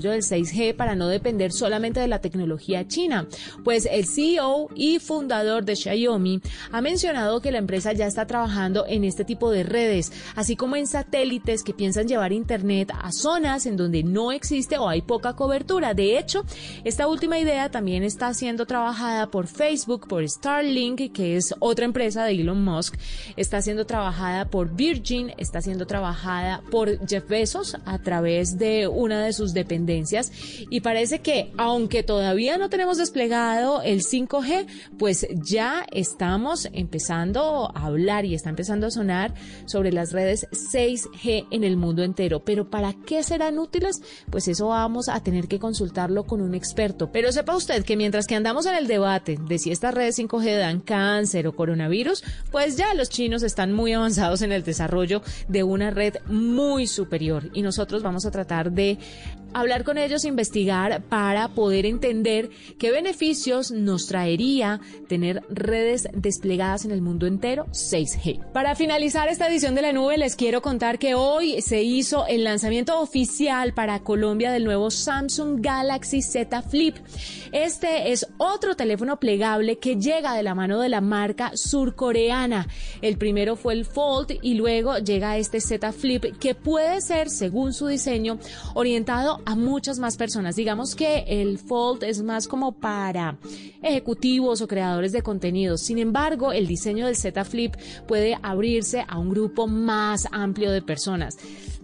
del 6G para no depender solamente de la tecnología china. Pues el CEO y fundador de Xiaomi ha mencionado que la empresa ya está trabajando en este tipo de redes, así como en satélites que piensan llevar Internet a zonas en donde no existe o hay poca cobertura. De hecho, esta última idea también está siendo trabajada por Facebook, por Starlink, que es otra empresa de Elon Musk, está siendo trabajada por Virgin, está siendo trabajada por Jeff Bezos a través de una de sus dependencias y parece que aunque todavía no tenemos desplegado el 5G, pues ya estamos empezando a hablar y está empezando a sonar sobre las redes 6G en el mundo entero. Pero ¿para qué serán útiles? Pues eso vamos a tener que consultarlo con un experto. Pero sepa usted que mientras que andamos en el debate de si estas redes 5G dan cáncer o coronavirus, pues ya los chinos están muy avanzados en el desarrollo de una red muy superior y nosotros vamos a tratar de hablar con ellos, investigar para poder entender qué beneficios nos traería tener redes desplegadas en el mundo entero 6G. Para finalizar esta edición de la nube, les quiero contar que hoy se hizo el lanzamiento oficial para Colombia del nuevo Samsung Galaxy Z Flip. Este es otro teléfono plegable que llega de la mano de la marca surcoreana. El primero fue el Fold y luego llega este Z Flip que puede ser, según su diseño, orientado a muchas más personas. Digamos que el Fold es más como para ejecutivos o creadores de contenidos. Sin embargo, el diseño del Z Flip puede abrirse a un grupo más amplio de personas.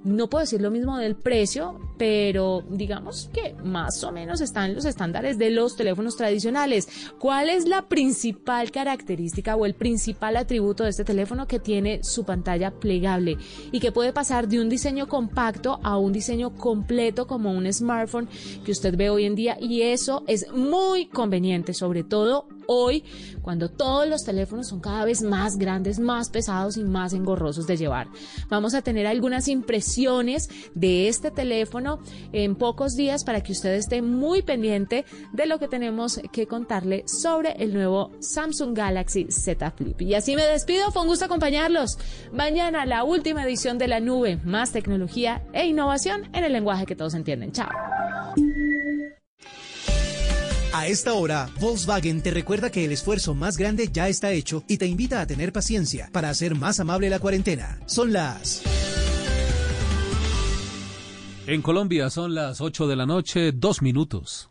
No puedo decir lo mismo del precio, pero digamos que más o menos están los estándares de los teléfonos tradicionales. ¿Cuál es la principal característica o el principal atributo de este teléfono que tiene su pantalla plegable y que puede pasar de un diseño compacto a un diseño completo como un smartphone que usted ve hoy en día? Y eso es muy conveniente, sobre todo hoy, cuando todos los teléfonos son cada vez más grandes, más pesados y más engorrosos de llevar. Vamos a tener algunas impresiones de este teléfono en pocos días para que usted esté muy pendiente de lo que tenemos que contarle sobre el nuevo Samsung Galaxy Z Flip. Y así me despido, fue un gusto acompañarlos. Mañana la última edición de la nube, más tecnología e innovación en el lenguaje que todos entienden. Chao. A esta hora, Volkswagen te recuerda que el esfuerzo más grande ya está hecho y te invita a tener paciencia para hacer más amable la cuarentena. Son las... En Colombia son las 8 de la noche, dos minutos.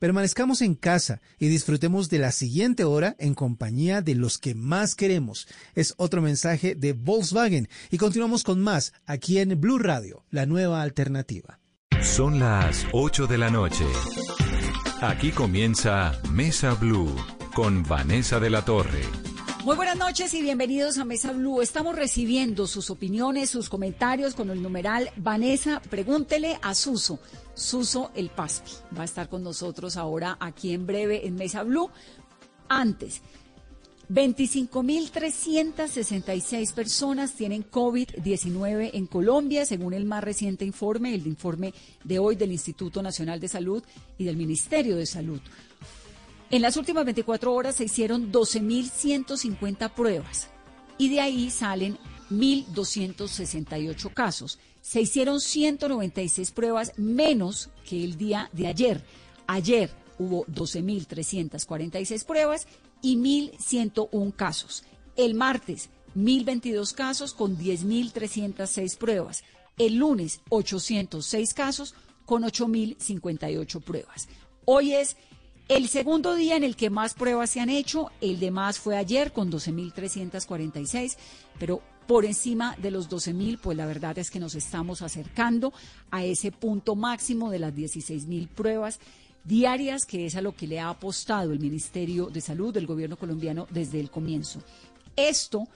permanezcamos en casa y disfrutemos de la siguiente hora en compañía de los que más queremos. Es otro mensaje de Volkswagen y continuamos con más aquí en Blue Radio, la nueva alternativa. Son las 8 de la noche. Aquí comienza Mesa Blue con Vanessa de la Torre. Muy buenas noches y bienvenidos a Mesa Blue. Estamos recibiendo sus opiniones, sus comentarios con el numeral Vanessa, pregúntele a Suso. Suso el Paspi va a estar con nosotros ahora aquí en breve en Mesa Blue. Antes, 25.366 personas tienen COVID-19 en Colombia, según el más reciente informe, el informe de hoy del Instituto Nacional de Salud y del Ministerio de Salud. En las últimas 24 horas se hicieron 12.150 pruebas y de ahí salen 1.268 casos. Se hicieron 196 pruebas menos que el día de ayer. Ayer hubo 12.346 pruebas y 1.101 casos. El martes, 1.022 casos con 10.306 pruebas. El lunes, 806 casos con 8.058 pruebas. Hoy es el segundo día en el que más pruebas se han hecho, el de más fue ayer con 12.346, pero por encima de los 12.000, pues la verdad es que nos estamos acercando a ese punto máximo de las 16.000 pruebas diarias, que es a lo que le ha apostado el Ministerio de Salud del gobierno colombiano desde el comienzo. Esto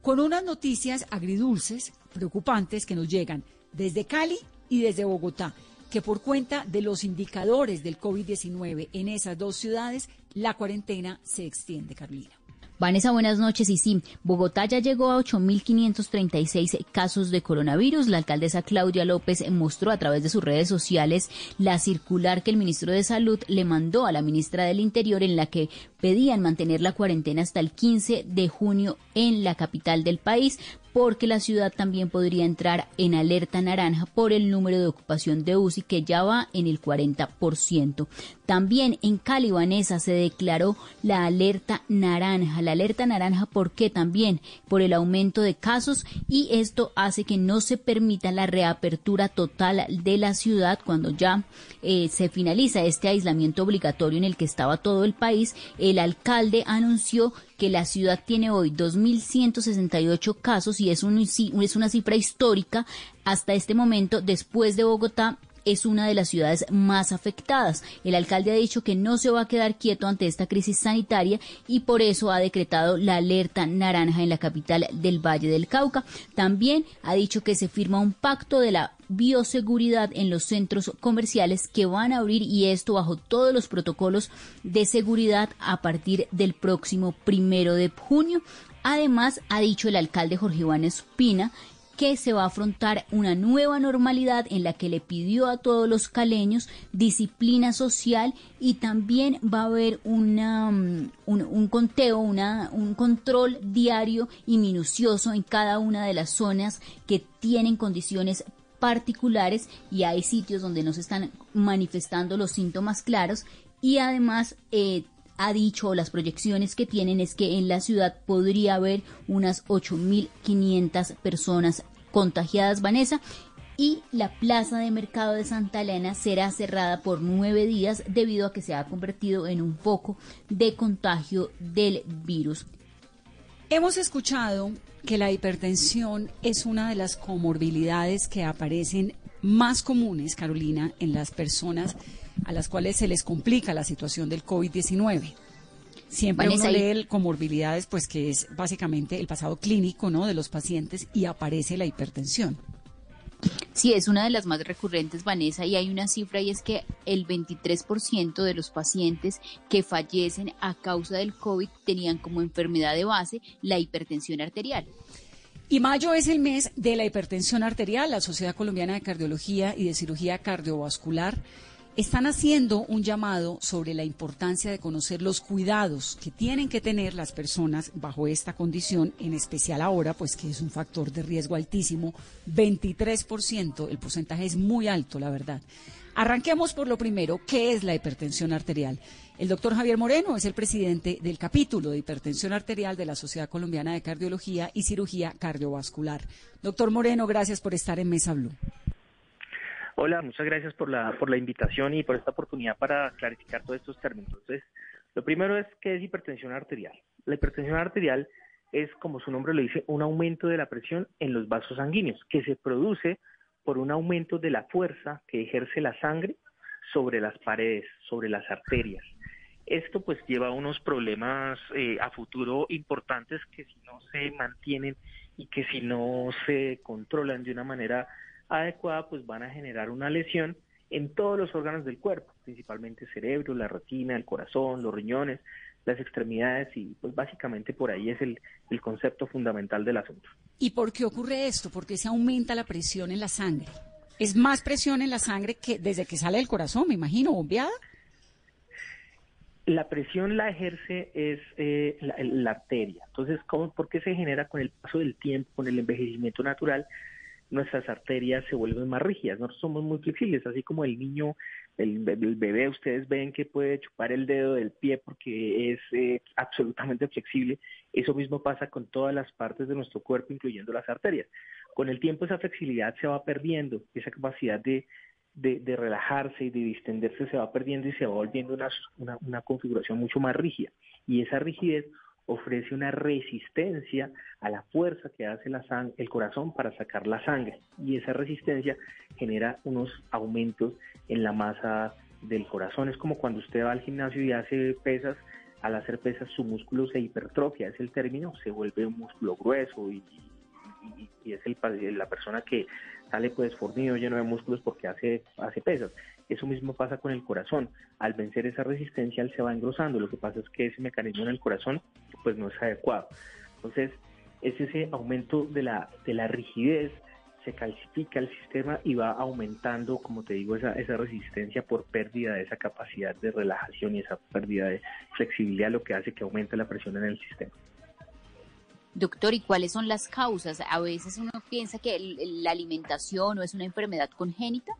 con unas noticias agridulces, preocupantes, que nos llegan desde Cali y desde Bogotá que por cuenta de los indicadores del COVID-19 en esas dos ciudades, la cuarentena se extiende, Carolina. Vanessa, buenas noches. Y sí, Bogotá ya llegó a 8.536 casos de coronavirus. La alcaldesa Claudia López mostró a través de sus redes sociales la circular que el ministro de Salud le mandó a la ministra del Interior en la que pedían mantener la cuarentena hasta el 15 de junio en la capital del país porque la ciudad también podría entrar en alerta naranja por el número de ocupación de UCI que ya va en el 40%. También en Cali, Vanessa, se declaró la alerta naranja. La alerta naranja, ¿por qué? También por el aumento de casos y esto hace que no se permita la reapertura total de la ciudad cuando ya eh, se finaliza este aislamiento obligatorio en el que estaba todo el país. El alcalde anunció que la ciudad tiene hoy 2.168 casos y es, un, es una cifra histórica hasta este momento después de Bogotá es una de las ciudades más afectadas. El alcalde ha dicho que no se va a quedar quieto ante esta crisis sanitaria y por eso ha decretado la alerta naranja en la capital del Valle del Cauca. También ha dicho que se firma un pacto de la bioseguridad en los centros comerciales que van a abrir y esto bajo todos los protocolos de seguridad a partir del próximo primero de junio. Además, ha dicho el alcalde Jorge Iván Espina que se va a afrontar una nueva normalidad en la que le pidió a todos los caleños disciplina social y también va a haber mm, un, conteo, una, un control diario y minucioso en cada una de las zonas que tienen condiciones particulares y hay sitios donde no se están manifestando los síntomas claros y además eh, ha dicho las proyecciones que tienen es que en la ciudad podría haber unas 8.500 personas contagiadas, Vanessa, y la plaza de mercado de Santa Elena será cerrada por nueve días debido a que se ha convertido en un foco de contagio del virus. Hemos escuchado que la hipertensión es una de las comorbilidades que aparecen más comunes, Carolina, en las personas a las cuales se les complica la situación del COVID-19. Siempre uno lee comorbilidades, pues que es básicamente el pasado clínico, ¿no? De los pacientes y aparece la hipertensión. Sí, es una de las más recurrentes, Vanessa, y hay una cifra y es que el 23% de los pacientes que fallecen a causa del COVID tenían como enfermedad de base la hipertensión arterial. Y mayo es el mes de la hipertensión arterial. La Sociedad Colombiana de Cardiología y de Cirugía Cardiovascular están haciendo un llamado sobre la importancia de conocer los cuidados que tienen que tener las personas bajo esta condición, en especial ahora, pues que es un factor de riesgo altísimo, 23%, el porcentaje es muy alto, la verdad. Arranquemos por lo primero, ¿qué es la hipertensión arterial? El doctor Javier Moreno es el presidente del capítulo de hipertensión arterial de la Sociedad Colombiana de Cardiología y Cirugía Cardiovascular. Doctor Moreno, gracias por estar en Mesa Blue. Hola, muchas gracias por la, por la invitación y por esta oportunidad para clarificar todos estos términos. Entonces, lo primero es qué es hipertensión arterial. La hipertensión arterial es, como su nombre lo dice, un aumento de la presión en los vasos sanguíneos que se produce por un aumento de la fuerza que ejerce la sangre sobre las paredes, sobre las arterias. Esto pues lleva a unos problemas eh, a futuro importantes que si no se mantienen y que si no se controlan de una manera adecuada, pues van a generar una lesión en todos los órganos del cuerpo, principalmente el cerebro, la retina, el corazón, los riñones, las extremidades y pues básicamente por ahí es el, el concepto fundamental del asunto. ¿Y por qué ocurre esto? ¿Por qué se aumenta la presión en la sangre? ¿Es más presión en la sangre que desde que sale del corazón, me imagino, bombeada? La presión la ejerce es eh, la, la, arteria. Entonces, ¿cómo, ¿por qué se genera con el paso del tiempo, con el envejecimiento natural? Nuestras arterias se vuelven más rígidas, nosotros somos muy flexibles, así como el niño, el, bebé, ustedes ven que puede chupar el dedo del pie porque es eh, absolutamente flexible, eso mismo pasa con todas las partes de nuestro cuerpo, incluyendo las arterias. Con el tiempo esa flexibilidad se va perdiendo, esa capacidad de, de, relajarse y de distenderse se va perdiendo y se va volviendo una, una, una configuración mucho más rígida. Y esa rigidez ofrece una resistencia a la fuerza que hace la el corazón para sacar la sangre y esa resistencia genera unos aumentos en la masa del corazón. Es como cuando usted va al gimnasio y hace pesas, al hacer pesas su músculo se hipertrofia, es el término, se vuelve un músculo grueso y, y, es el, la persona que sale pues fornido, lleno de músculos porque hace, hace pesas. Eso mismo pasa con el corazón. Al vencer esa resistencia, él se va engrosando. Lo que pasa es que ese mecanismo en el corazón pues no es adecuado. Entonces, es ese aumento de la, de la rigidez, se calcifica el sistema y va aumentando, como te digo, esa, esa resistencia por pérdida de esa capacidad de relajación y esa pérdida de flexibilidad, lo que hace que aumente la presión en el sistema. Doctor, ¿y cuáles son las causas? A veces uno piensa que la alimentación o es una enfermedad congénita.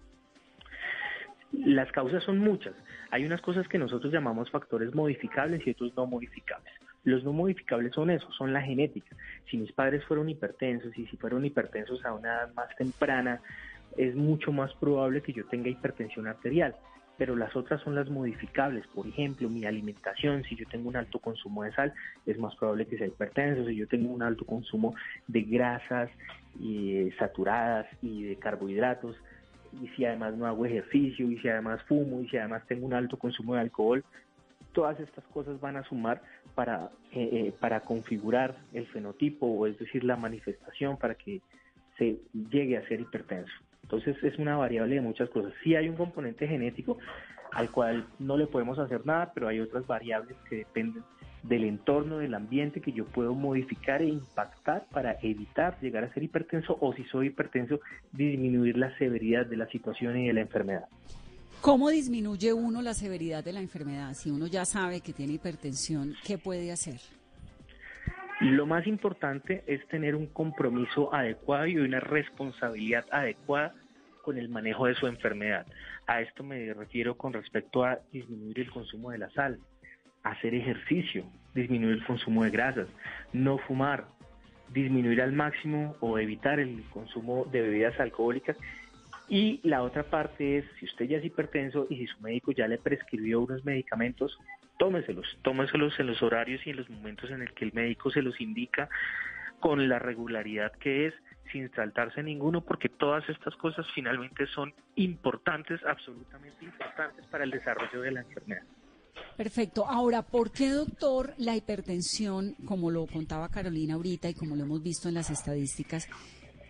Las causas son muchas. Hay unas cosas que nosotros llamamos factores modificables y otros no modificables. Los no modificables son eso, son la genética. Si mis padres fueron hipertensos y si fueron hipertensos a una edad más temprana, es mucho más probable que yo tenga hipertensión arterial. Pero las otras son las modificables. Por ejemplo, mi alimentación, si yo tengo un alto consumo de sal, es más probable que sea hipertenso. Si yo tengo un alto consumo de grasas y saturadas y de carbohidratos, y si además no hago ejercicio, y si además fumo, y si además tengo un alto consumo de alcohol, todas estas cosas van a sumar para, eh, eh, para configurar el fenotipo, o es decir, la manifestación para que se llegue a ser hipertenso. Entonces es una variable de muchas cosas. Sí hay un componente genético al cual no le podemos hacer nada, pero hay otras variables que dependen del entorno, del ambiente que yo puedo modificar e impactar para evitar llegar a ser hipertenso o si soy hipertenso, disminuir la severidad de la situación y de la enfermedad. ¿Cómo disminuye uno la severidad de la enfermedad? Si uno ya sabe que tiene hipertensión, ¿qué puede hacer? Lo más importante es tener un compromiso adecuado y una responsabilidad adecuada con el manejo de su enfermedad. A esto me refiero con respecto a disminuir el consumo de la sal, hacer ejercicio, disminuir el consumo de grasas, no fumar, disminuir al máximo o evitar el consumo de bebidas alcohólicas y la otra parte es, si usted ya es hipertenso y si su médico ya le prescribió unos medicamentos, tómeselos, tómeselos en los horarios y en los momentos en el que el médico se los indica con la regularidad que es, sin saltarse ninguno, porque todas estas cosas finalmente son importantes, absolutamente importantes para el desarrollo de la enfermedad. Perfecto. Ahora, ¿por qué, doctor, la hipertensión, como lo contaba Carolina ahorita y como lo hemos visto en las estadísticas,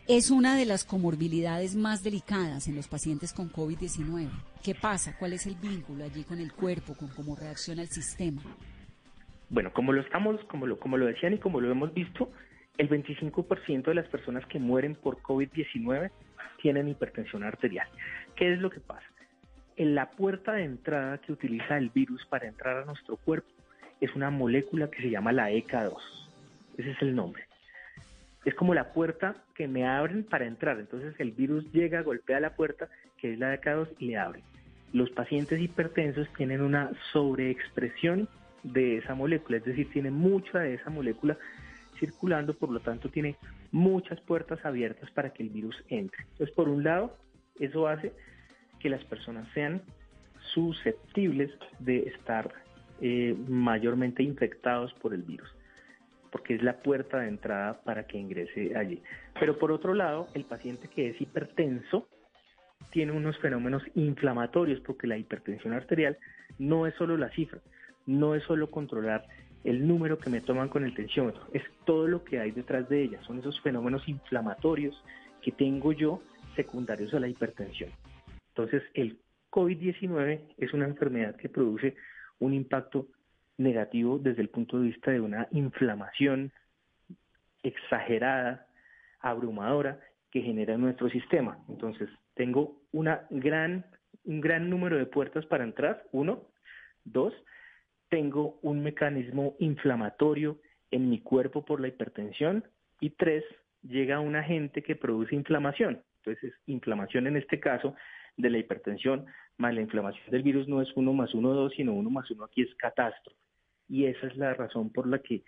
es una de las comorbilidades más delicadas en los pacientes con COVID-19. ¿Qué pasa? ¿Cuál es el vínculo allí con el cuerpo, con cómo reacciona el sistema? Bueno, como lo estamos, como lo, como lo decían y como lo hemos visto, el 25% de las personas que mueren por COVID-19 tienen hipertensión arterial. ¿Qué es lo que pasa? En la puerta de entrada que utiliza el virus para entrar a nuestro cuerpo es una molécula que se llama la ECA2. Ese es el nombre es como la puerta que me abren para entrar. Entonces el virus llega, golpea la puerta, que es la de k y le abre. Los pacientes hipertensos tienen una sobreexpresión de esa molécula, es decir, tiene mucha de esa molécula circulando, por lo tanto tiene muchas puertas abiertas para que el virus entre. Entonces, por un lado, eso hace que las personas sean susceptibles de estar eh, mayormente infectados por el virus porque es la puerta de entrada para que ingrese allí. Pero por otro lado, el paciente que es hipertenso tiene unos fenómenos inflamatorios, porque la hipertensión arterial no es solo la cifra, no es solo controlar el número que me toman con el tensiómetro, es todo lo que hay detrás de ella, son esos fenómenos inflamatorios que tengo yo secundarios a la hipertensión. Entonces, el COVID-19 es una enfermedad que produce un impacto negativo desde el punto de vista de una inflamación exagerada, abrumadora, que genera nuestro sistema. Entonces, tengo una gran, un gran número de puertas para entrar, uno. Dos, tengo un mecanismo inflamatorio en mi cuerpo por la hipertensión. Y tres, llega un agente que produce inflamación. Entonces, inflamación en este caso de la hipertensión más la inflamación del virus no es uno más uno, dos, sino uno más uno aquí es catástrofe y esa es la razón por la que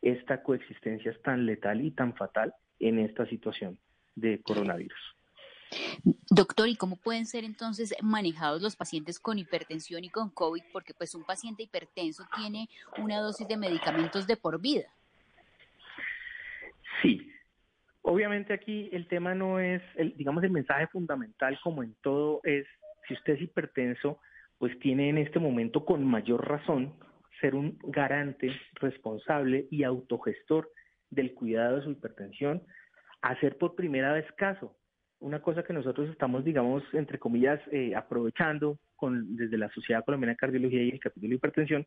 esta coexistencia es tan letal y tan fatal en esta situación de coronavirus. Doctor, ¿y cómo pueden ser entonces manejados los pacientes con hipertensión y con COVID? Porque pues un paciente hipertenso tiene una dosis de medicamentos de por vida. Sí, obviamente aquí el tema no es, el, digamos, el mensaje fundamental como en todo es, si usted es hipertenso, pues tiene en este momento con mayor razón ser un garante responsable y autogestor del cuidado de su hipertensión, hacer por primera vez caso una cosa que nosotros estamos, digamos, entre comillas, eh, aprovechando con, desde la Sociedad Colombiana de Cardiología y el capítulo de hipertensión,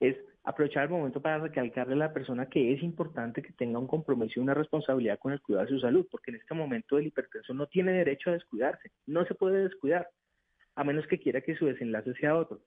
es aprovechar el momento para recalcarle a la persona que es importante que tenga un compromiso y una responsabilidad con el cuidado de su salud, porque en este momento el hipertenso no tiene derecho a descuidarse, no se puede descuidar, a menos que quiera que su desenlace sea otro.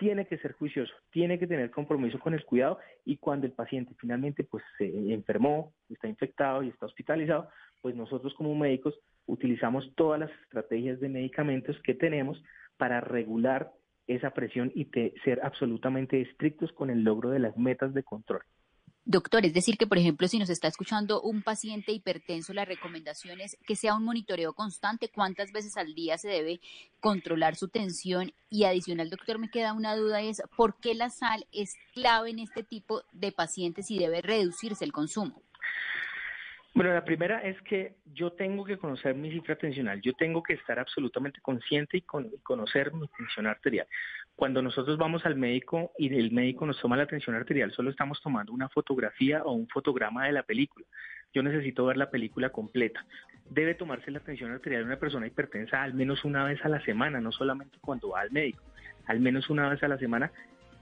Tiene que ser juicioso, tiene que tener compromiso con el cuidado y cuando el paciente finalmente pues se enfermó, está infectado y está hospitalizado, pues nosotros como médicos utilizamos todas las estrategias de medicamentos que tenemos para regular esa presión y ser absolutamente estrictos con el logro de las metas de control. Doctor, es decir que, por ejemplo, si nos está escuchando un paciente hipertenso, la recomendación es que sea un monitoreo constante, cuántas veces al día se debe controlar su tensión. Y adicional, doctor, me queda una duda, es por qué la sal es clave en este tipo de pacientes y debe reducirse el consumo. Bueno, la primera es que yo tengo que conocer mi cifra tensional, yo tengo que estar absolutamente consciente y, conocer mi tensión arterial. Cuando nosotros vamos al médico y el médico nos toma la tensión arterial, solo estamos tomando una fotografía o un fotograma de la película. Yo necesito ver la película completa. Debe tomarse la tensión arterial de una persona hipertensa al menos una vez a la semana, no solamente cuando va al médico, al menos una vez a la semana.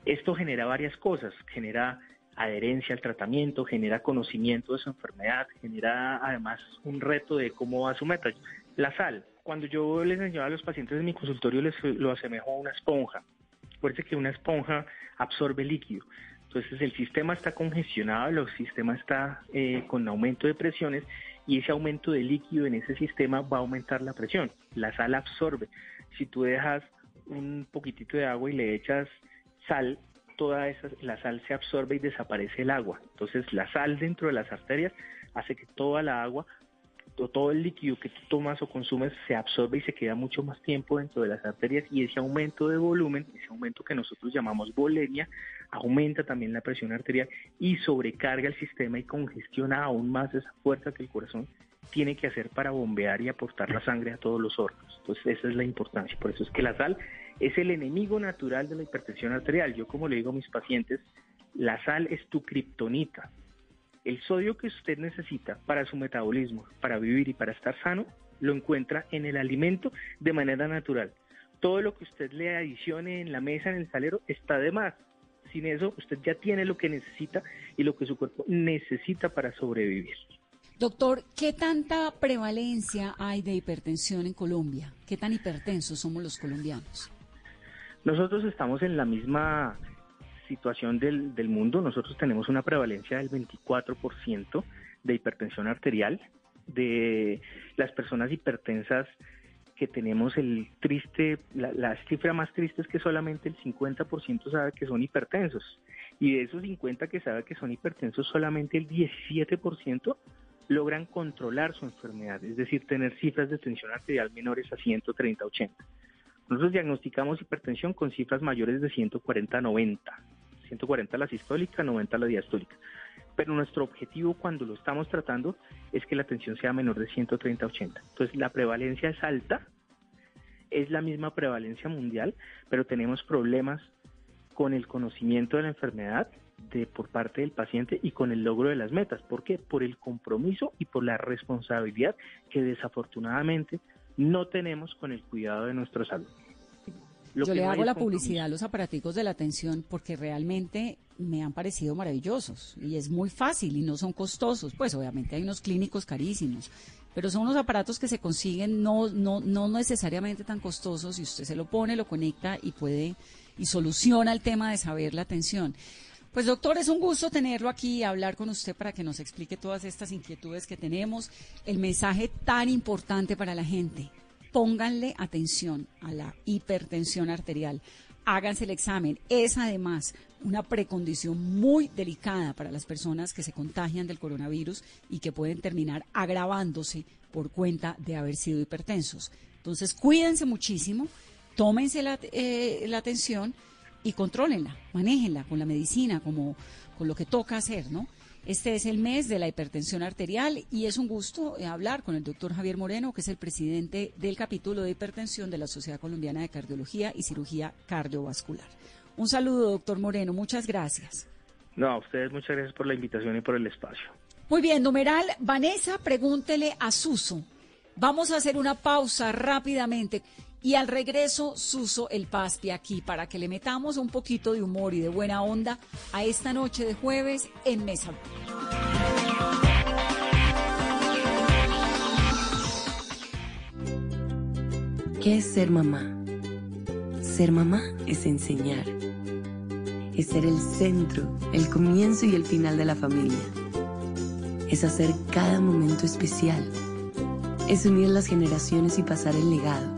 Esto genera varias cosas, genera adherencia al tratamiento, genera conocimiento de su enfermedad, genera además un reto de cómo va su meta. La sal, cuando yo les enseñaba a los pacientes en mi consultorio, les lo asemejo a una esponja. Acuérdense que una esponja absorbe líquido. Entonces el sistema está congestionado, el sistema está eh, con aumento de presiones y ese aumento de líquido en ese sistema va a aumentar la presión. La sal absorbe. Si tú dejas un poquitito de agua y le echas sal, toda esa, la sal se absorbe y desaparece el agua. Entonces la sal dentro de las arterias hace que toda la agua todo el líquido que tú tomas o consumes se absorbe y se queda mucho más tiempo dentro de las arterias y ese aumento de volumen, ese aumento que nosotros llamamos volemia, aumenta también la presión arterial y sobrecarga el sistema y congestiona aún más esa fuerza que el corazón tiene que hacer para bombear y aportar la sangre a todos los órganos. Entonces esa es la importancia. Por eso es que la sal es el enemigo natural de la hipertensión arterial. Yo como le digo a mis pacientes, la sal es tu kriptonita. El sodio que usted necesita para su metabolismo, para vivir y para estar sano, lo encuentra en el alimento de manera natural. Todo lo que usted le adicione en la mesa, en el salero, está de más. Sin eso, usted ya tiene lo que necesita y lo que su cuerpo necesita para sobrevivir. Doctor, ¿qué tanta prevalencia hay de hipertensión en Colombia? ¿Qué tan hipertensos somos los colombianos? Nosotros estamos en la misma situación del, del mundo. Nosotros tenemos una prevalencia del 24% de hipertensión arterial. De las personas hipertensas que tenemos el triste, la, la, cifra más triste es que solamente el 50% sabe que son hipertensos. Y de esos 50 que sabe que son hipertensos, solamente el 17% logran controlar su enfermedad, es decir, tener cifras de tensión arterial menores a 130-80. Nosotros diagnosticamos hipertensión con cifras mayores de 140 90. 140 la sistólica, 90 la diastólica. Pero nuestro objetivo cuando lo estamos tratando es que la tensión sea menor de 130 80. Entonces la prevalencia es alta, es la misma prevalencia mundial, pero tenemos problemas con el conocimiento de la enfermedad de por parte del paciente y con el logro de las metas. ¿Por qué? Por el compromiso y por la responsabilidad que desafortunadamente no tenemos con el cuidado de nuestra salud. Yo le hago la publicidad a los aparaticos de la atención porque realmente me han parecido maravillosos y es muy fácil y no son costosos. Pues obviamente hay unos clínicos carísimos, pero son unos aparatos que se consiguen no, no, no necesariamente tan costosos y usted se lo pone, lo conecta y puede y soluciona el tema de saber la atención. Pues doctor, es un gusto tenerlo aquí y hablar con usted para que nos explique todas estas inquietudes que tenemos, el mensaje tan importante para la gente. Pónganle atención a la hipertensión arterial. Háganse el examen. Es además una precondición muy delicada para las personas que se contagian del coronavirus y que pueden terminar agravándose por cuenta de haber sido hipertensos. Entonces, cuídense muchísimo, tómense la, eh, la atención y contrólenla, manéjenla con la medicina, como con lo que toca hacer, ¿no? Este es el mes de la hipertensión arterial y es un gusto eh, hablar con el doctor Javier Moreno, que es el presidente del capítulo de hipertensión de la Sociedad Colombiana de Cardiología y Cirugía Cardiovascular. Un saludo, doctor Moreno, muchas gracias. No, a ustedes muchas gracias por la invitación y por el espacio. Muy bien, numeral, Vanessa, pregúntele a Suso. Vamos a hacer una pausa rápidamente. Y al regreso, Suso el Paspi aquí para que le metamos un poquito de humor y de buena onda a esta noche de jueves en Mesa. ¿Qué es ser mamá? Ser mamá es enseñar. Es ser el centro, el comienzo y el final de la familia. Es hacer cada momento especial. Es unir las generaciones y pasar el legado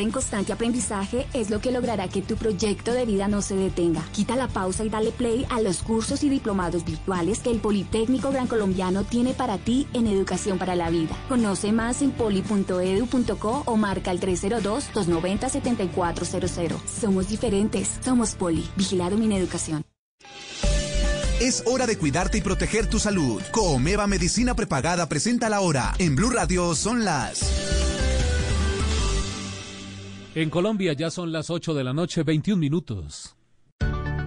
En constante aprendizaje es lo que logrará que tu proyecto de vida no se detenga. Quita la pausa y dale play a los cursos y diplomados virtuales que el Politécnico Gran Colombiano tiene para ti en educación para la vida. Conoce más en poli.edu.co o marca el 302-290-7400. Somos diferentes. Somos Poli. Vigilado Mineducación. Es hora de cuidarte y proteger tu salud. Comeva Medicina Prepagada presenta la hora. En Blue Radio son las en Colombia ya son las 8 de la noche, 21 minutos.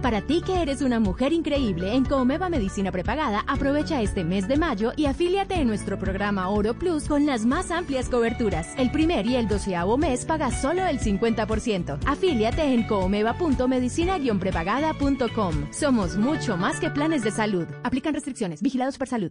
Para ti que eres una mujer increíble en Comeva Medicina Prepagada, aprovecha este mes de mayo y afíliate en nuestro programa Oro Plus con las más amplias coberturas. El primer y el doceavo mes pagas solo el 50%. Afíliate en comeva.medicina-prepagada.com. Somos mucho más que planes de salud. Aplican restricciones. Vigilados por salud.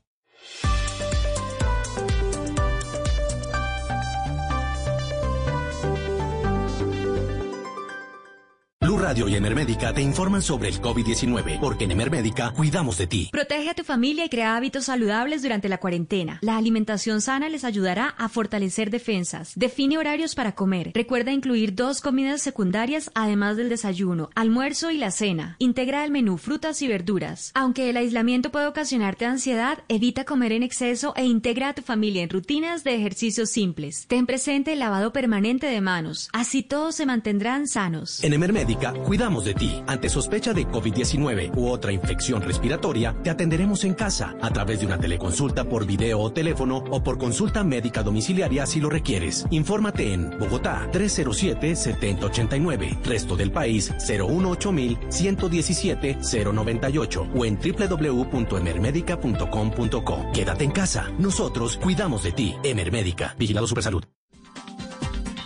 Mineducación. Radio y Emermédica te informan sobre el COVID-19, porque en Emermédica cuidamos de ti. Protege a tu familia y crea hábitos saludables durante la cuarentena. La alimentación sana les ayudará a fortalecer defensas. Define horarios para comer. Recuerda incluir dos comidas secundarias además del desayuno, almuerzo y la cena. Integra el menú frutas y verduras. Aunque el aislamiento puede ocasionarte ansiedad, evita comer en exceso e integra a tu familia en rutinas de ejercicios simples. Ten presente el lavado permanente de manos. Así todos se mantendrán sanos. En Emermédica cuidamos de ti. Ante sospecha de COVID-19 u otra infección respiratoria, te atenderemos en casa a través de una teleconsulta por video o teléfono o por consulta médica domiciliaria si lo requieres. Infórmate en Bogotá 307-7089, resto del país 018-117-098 o en www.emermedica.com.co. Quédate en casa. Nosotros cuidamos de ti. Emermédica. Vigilado Supersalud.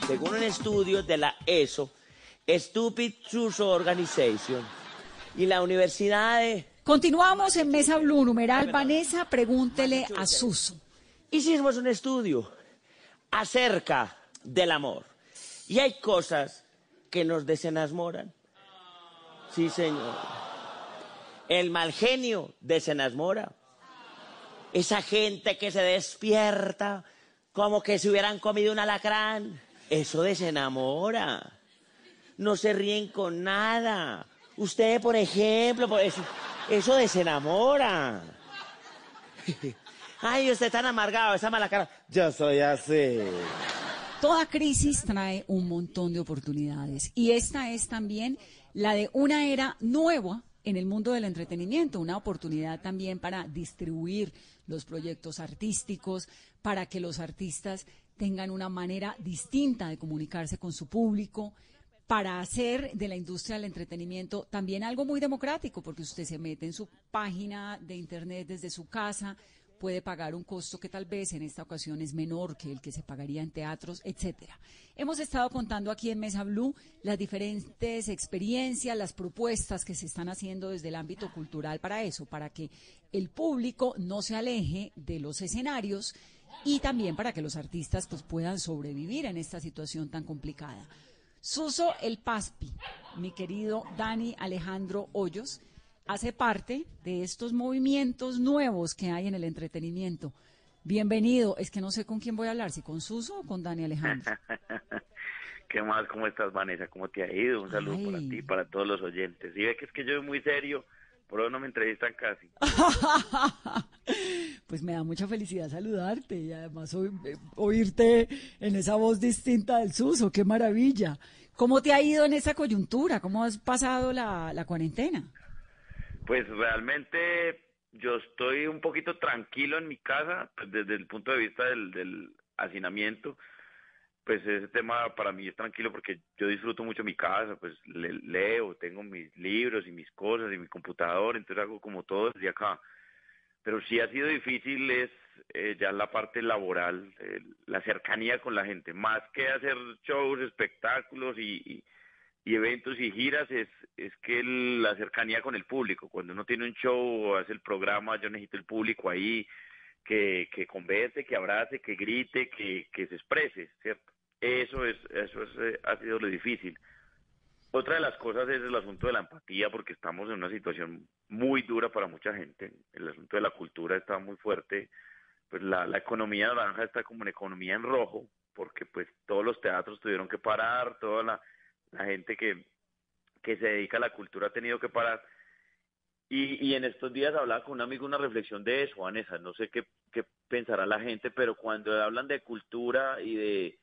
Según un estudio de la ESO, Stupid Suso Organization. Y la Universidad de... Continuamos en Mesa Blue, numeral Vanessa, pregúntele a Suso. Hicimos un estudio acerca del amor. Y hay cosas que nos desenasmoran. Sí, señor. El mal genio desenasmora. Esa gente que se despierta como que se hubieran comido un alacrán. Eso desenamora no se ríen con nada. Usted, por ejemplo, pues, eso, desenamora. Ay, usted tan amargado, esa mala cara. Yo soy así. Toda crisis trae un montón de oportunidades y esta es también la de una era nueva en el mundo del entretenimiento, una oportunidad también para distribuir los proyectos artísticos, para que los artistas tengan una manera distinta de comunicarse con su público, para hacer de la industria del entretenimiento también algo muy democrático, porque usted se mete en su página de internet desde su casa, puede pagar un costo que tal vez en esta ocasión es menor que el que se pagaría en teatros, etcétera. Hemos estado contando aquí en Mesa Blue las diferentes experiencias, las propuestas que se están haciendo desde el ámbito cultural para eso, para que el público no se aleje de los escenarios y también para que los artistas pues puedan sobrevivir en esta situación tan complicada. Suso El Paspi, mi querido Dani Alejandro Hoyos, hace parte de estos movimientos nuevos que hay en el entretenimiento. Bienvenido. Es que no sé con quién voy a hablar, si con Suso o con Dani Alejandro. ¿Qué más? ¿Cómo estás, Vanessa? ¿Cómo te ha ido? Un saludo para ti, para todos los oyentes. Y ve que es que yo soy muy serio, por eso no me entrevistan casi. pues me da mucha felicidad saludarte y además eh, oírte en esa voz distinta del Suso. ¡Qué maravilla! ¿Cómo te ha ido en esa coyuntura? ¿Cómo has pasado la, la cuarentena? Pues realmente yo estoy un poquito tranquilo en mi casa, pues, desde el punto de vista del, del hacinamiento pues ese tema para mí es tranquilo porque yo disfruto mucho mi casa, pues leo, tengo mis libros y mis cosas y mi computador, entonces hago como todo desde acá. Pero sí ha sido difícil es eh, ya la parte laboral, eh, la cercanía con la gente, más que hacer shows, espectáculos y, y, eventos y giras, es, es que la cercanía con el público. Cuando uno tiene un show o hace el programa, yo necesito el público ahí, que, que converse, que abrace, que grite, que, que se exprese, ¿cierto? Eso es, eso es, eh, ha sido lo difícil. Otra de las cosas es el asunto de la empatía, porque estamos en una situación muy dura para mucha gente. El asunto de la cultura está muy fuerte. Pues la, la economía naranja está como una economía en rojo, porque pues todos los teatros tuvieron que parar, toda la, la gente que, que se dedica a la cultura ha tenido que parar. Y, y en estos días hablaba con un amigo una reflexión de eso, Vanessa. No sé qué, qué pensará la gente, pero cuando hablan de cultura y de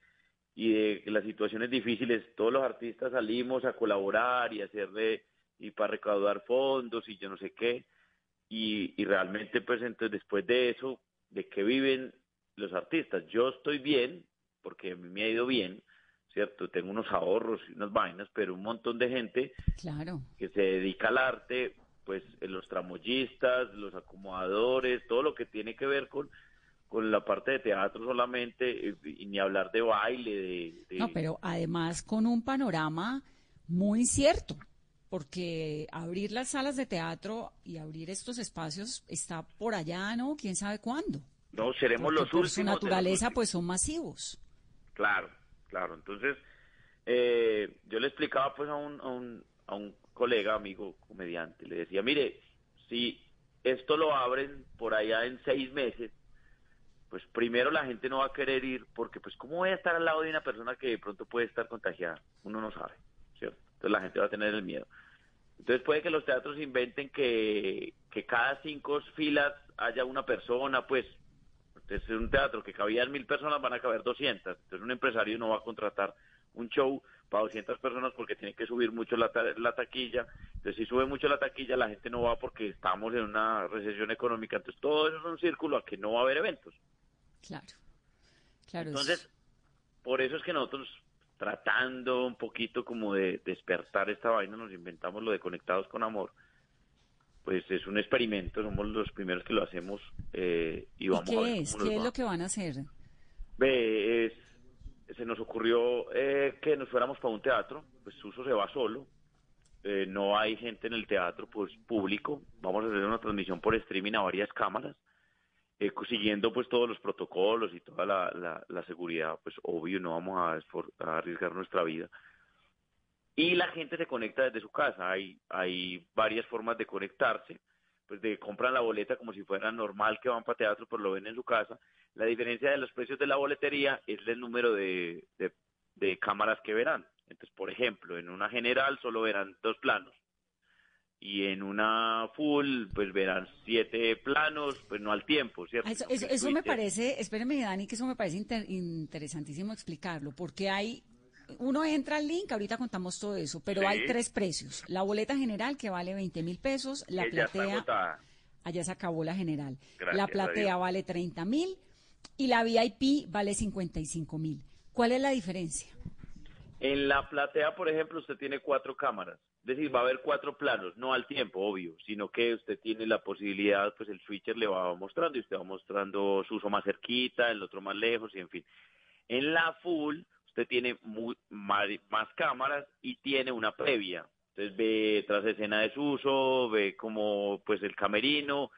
y de las situaciones difíciles, todos los artistas salimos a colaborar y hacerle y para recaudar fondos y yo no sé qué. Y, y realmente pues entonces después de eso, ¿de qué viven los artistas? Yo estoy bien, porque a mí me ha ido bien, ¿cierto? Tengo unos ahorros y unas vainas, pero un montón de gente claro. que se dedica al arte, pues los tramoyistas, los acomodadores, todo lo que tiene que ver con con la parte de teatro solamente eh, y, ni hablar de baile. De, No, pero además con un panorama muy incierto, porque abrir las salas de teatro y abrir estos espacios está por allá, ¿no? ¿Quién sabe cuándo? No, seremos los por últimos. su naturaleza, pues son masivos. Claro, claro. Entonces, eh, yo le explicaba pues a un, a un, a un colega, amigo, comediante, le decía, mire, si esto lo abren por allá en seis meses, pues primero la gente no va a querer ir porque pues cómo voy a estar al lado de una persona que de pronto puede estar contagiada, uno no sabe, ¿cierto? Entonces la gente va a tener el miedo. Entonces puede que los teatros inventen que, que cada cinco filas haya una persona, pues entonces en un teatro que cabían mil personas van a caber 200, entonces un empresario no va a contratar un show para 200 personas porque tiene que subir mucho la, la taquilla, entonces si sube mucho la taquilla la gente no va porque estamos en una recesión económica, entonces todo eso es un círculo a que no va a haber eventos. Claro, claro. Entonces, por eso es que nosotros tratando un poquito como de despertar esta vaina, nos inventamos lo de Conectados con Amor. Pues es un experimento, somos los primeros que lo hacemos eh, y vamos qué a ver es? cómo ¿Qué es va. lo que van a hacer? Ve, es- se nos ocurrió eh, que nos fuéramos para un teatro, pues Suso se va solo, eh, no hay gente en el teatro, pues público, vamos a hacer una transmisión por streaming a varias cámaras, eh, siguiendo pues todos los protocolos y toda la, seguridad, pues obvio no vamos a, arriesgar nuestra vida. Y la gente se conecta desde su casa, hay, hay varias formas de conectarse, pues de compran la boleta como si fuera normal que van para teatro, pero lo ven en su casa. La diferencia de los precios de la boletería es el número de, de cámaras que verán. Entonces, por ejemplo, en una general solo verán dos planos y en una full pues verán siete planos, pues no al tiempo, ¿cierto? Eso, me parece, espéreme Dani, que eso me parece inter- interesantísimo explicarlo, porque hay, uno entra al link, ahorita contamos todo eso, pero Sí. hay tres precios. La boleta general que vale 20 mil pesos, la platea, allá se acabó la general, Gracias la platea vale 30 mil y la VIP vale 55 mil. ¿Cuál es la diferencia? En la platea, por ejemplo, usted tiene cuatro cámaras. Es decir, va a haber cuatro planos, no al tiempo, obvio, sino que usted tiene la posibilidad, pues el switcher le va mostrando y usted va mostrando su uso más cerquita, el otro más lejos y en fin. En la full, usted tiene mu- ma- más, cámaras y tiene una previa. Entonces ve tras escena de su uso, ve como pues el camerino,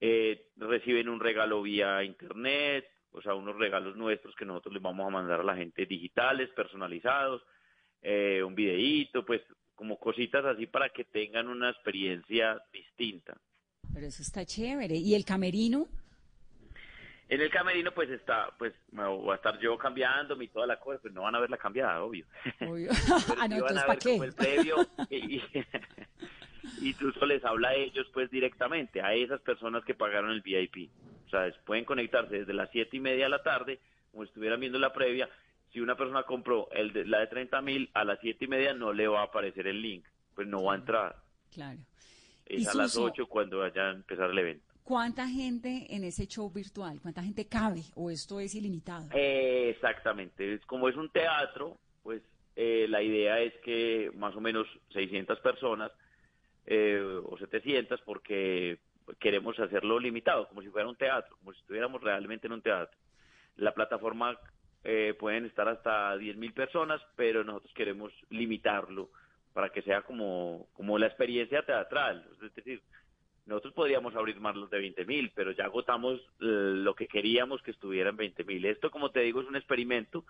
eh, reciben un regalo vía internet, o sea, unos regalos nuestros que nosotros les vamos a mandar a la gente digitales, personalizados, eh, un videíto, pues como cositas así para que tengan una experiencia distinta. Pero eso está chévere. ¿Y el camerino? En el camerino, pues está, pues me voy a estar yo cambiando y toda la cosa, pues no van a ver la cambiada, obvio. Obvio. Pero ah, no, sí van entonces, a ¿para ver qué? como el previo y, y Tuso les habla a ellos, pues directamente, a esas personas que pagaron el VIP. O sea, pueden conectarse desde las siete y media de la tarde, como estuvieran viendo la previa. Si una persona compró el de, la de 30 mil, a las siete y media no le va a aparecer el link, pues no va a entrar. Claro. Es a las Suso- 8 cuando vaya a empezar el evento. ¿Cuánta gente en ese show virtual? ¿Cuánta gente cabe? ¿O esto es ilimitado? Eh, exactamente. Es, como es un teatro, pues eh, la idea es que más o menos 600 personas eh, o 700 porque queremos hacerlo limitado, como si fuera un teatro, como si estuviéramos realmente en un teatro. La plataforma eh, pueden estar hasta 10.000 personas, pero nosotros queremos limitarlo para que sea como, como la experiencia teatral. Es decir, nosotros podríamos abrir más los de 20 mil, pero ya agotamos eh, lo que queríamos que estuviera en 20 mil. Esto, como te digo, es un experimento.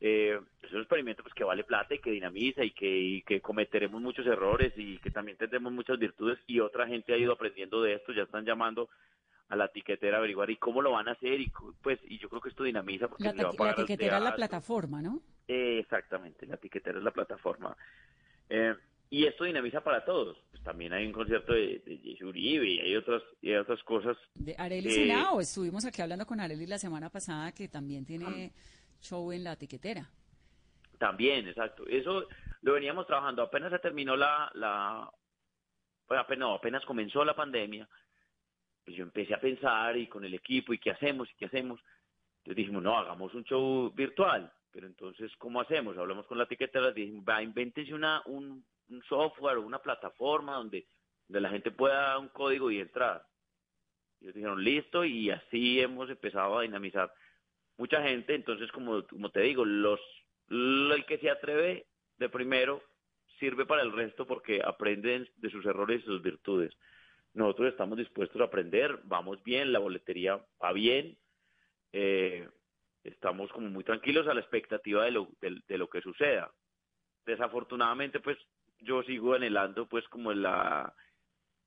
eh, es un experimento pues que vale plata y que dinamiza y que, y que cometeremos muchos errores y que también tendremos muchas virtudes y otra gente ha ido aprendiendo de esto, ya están llamando a la tiquetera a averiguar y cómo lo van a hacer y pues y yo creo que esto dinamiza porque La, se le va a pagar la tiquetera es la plataforma, ¿no? Eh, exactamente, la tiquetera es la plataforma. Eh, y esto dinamiza para todos. Pues también hay un concierto de, de Uribe y hay otras, y hay otras cosas. De Arely Eh, Senao. Estuvimos aquí hablando con Arely la semana pasada que también tiene show en la tiquetera. También, exacto. Eso lo veníamos trabajando. Apenas se terminó la, la pues apenas, no, apenas comenzó la pandemia, pues yo empecé a pensar y con el equipo y qué hacemos y qué hacemos. Entonces dijimos, no, hagamos un show virtual. Pero entonces, ¿cómo hacemos? Hablamos con la tiquetera, dijimos, va, invéntense una, un, software o una plataforma donde, la gente pueda dar un código y entrar. Ellos dijeron, listo, y así hemos empezado a dinamizar mucha gente. Entonces, como, como te digo, los lo- el que se atreve de primero sirve para el resto porque aprenden de sus errores y sus virtudes. Nosotros estamos dispuestos a aprender, vamos bien, la boletería va bien, eh, estamos como muy tranquilos a la expectativa de lo, de, de lo que suceda. Desafortunadamente, pues yo sigo anhelando, pues como la,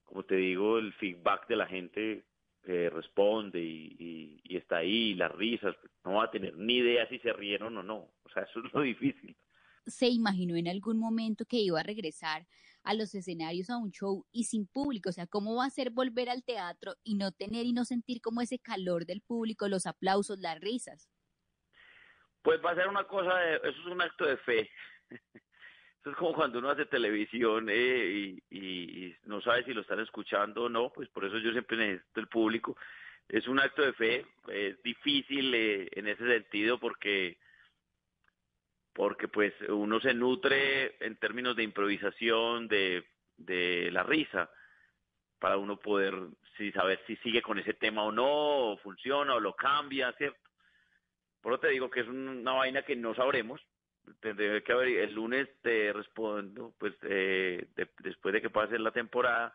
como te digo, el feedback de la gente que responde y, está ahí, las risas, no va a tener ni idea si se rieron o no. O sea, eso es lo difícil. ¿Se imaginó en algún momento que iba a regresar a los escenarios a un show y sin público? O sea, ¿cómo va a ser volver al teatro y no tener y no sentir como ese calor del público, los aplausos, las risas? Pues va a ser una cosa, de- eso es un acto de fe. Eso es como cuando uno hace televisión eh, y, y- y no sabe si lo están escuchando o no, pues por eso yo siempre necesito el público. Es un acto de fe, es difícil eh, en ese sentido porque porque pues uno se nutre en términos de improvisación de, de la risa para uno poder si saber si sigue con ese tema o no, o funciona o lo cambia, ¿cierto? Por eso te digo que es un- una vaina que no sabremos. Tendré que haber, el lunes te respondo, pues eh, de- después de que pase la temporada,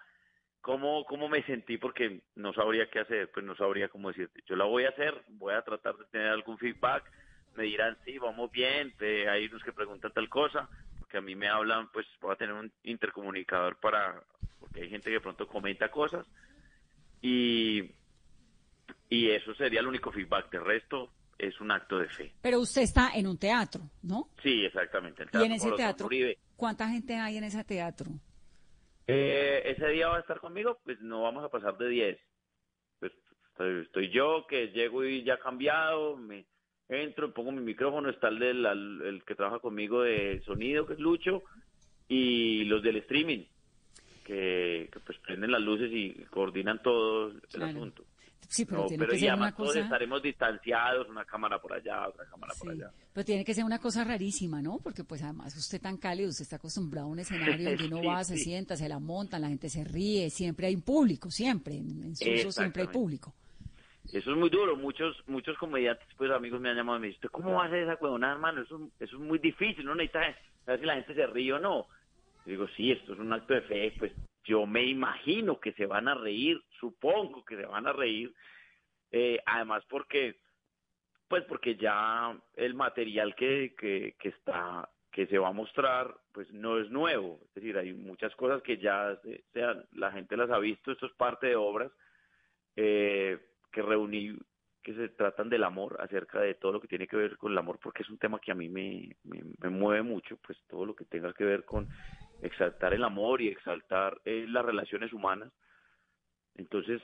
cómo, cómo me sentí, porque no sabría qué hacer, pues no sabría cómo decirte. Yo la voy a hacer, voy a tratar de tener algún feedback, me dirán, sí, vamos bien, eh, hay unos que preguntan tal cosa, porque a mí me hablan, pues voy a tener un intercomunicador para, porque hay gente que de pronto comenta cosas, y, y eso sería el único feedback, de resto es un acto de fe. Pero usted está en un teatro, ¿no? Sí, exactamente. el Y en ese teatro. ¿cuánta gente hay en ese teatro? Eh, ese día va a estar conmigo, pues no vamos a pasar de 10. Pues estoy, estoy yo que llego y ya cambiado, me entro, pongo mi micrófono, está el, del, el que trabaja conmigo de sonido, que es Lucho, y los del streaming, que, que, pues prenden las luces y coordinan todo el Claro. asunto. Sí, pero No, tiene pero que ser una todos cosa... estaremos distanciados, una cámara por allá, otra cámara por allá. Pero tiene que ser una cosa rarísima, ¿no? Porque pues además usted tan cálido, usted está acostumbrado a un escenario donde uno Sí, va, se sienta, se la monta, la gente se ríe, siempre hay un público, siempre, en, en Suso siempre hay público. Eso es muy duro. Muchos muchos comediantes, pues amigos me han llamado y me dicen, "¿Usted ¿cómo va a hacer esa huevonada, hermano? Eso, eso es muy difícil, no necesita saber si la gente se ríe o no. Y digo, sí, esto es un acto de fe, pues yo me imagino que se van a reír, supongo que se van a reír. Eh, además porque, pues porque ya el material que, que, que está que se va a mostrar pues no es nuevo es decir hay muchas cosas que ya se- la gente las ha visto esto es parte de obras eh, que reuní que se tratan del amor, acerca de todo lo que tiene que ver con el amor, porque es un tema que a mí me, me, me mueve mucho, pues todo lo que tenga que ver con exaltar el amor y exaltar eh, las relaciones humanas. Entonces,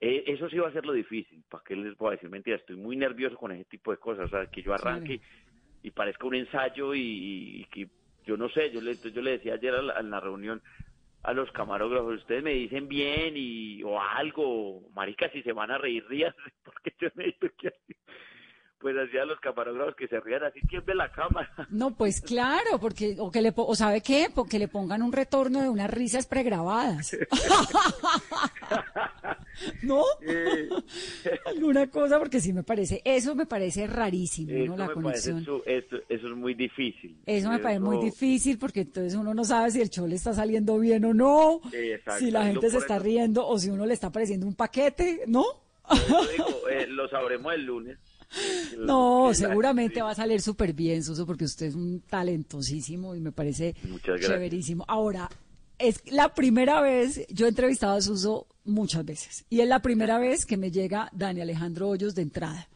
eh, eso sí va a ser lo difícil, ¿para qué les voy a decir mentira? Estoy muy nervioso con ese tipo de cosas, o sea, que yo arranque y parezca un ensayo y, y que yo no sé, yo le, yo le decía ayer a la- en la reunión a los camarógrafos, ustedes me dicen bien y o algo, marica, si se van a reír, rías, porque yo necesito que pues hacía los camarógrafos que se rían así, ¿quién ve la cámara? No, pues claro, porque o que le o sabe qué, porque le pongan un retorno de unas risas pregrabadas. ¿No? Eh, Alguna cosa porque sí me parece, eso me parece rarísimo, ¿no? La conexión. su- eso, eso es muy difícil. Eso me parece muy difícil porque entonces uno no sabe si el show le está saliendo bien o no, si la gente se está riendo o si uno le está pareciendo un paquete, ¿no? digo, eh, lo sabremos el lunes. No, seguramente va a salir súper bien, Suso, porque usted es un talentosísimo y me parece chéverísimo. Ahora, es la primera vez, yo he entrevistado a Suso muchas veces, y es la primera vez que me llega Dani Alejandro Hoyos de entrada.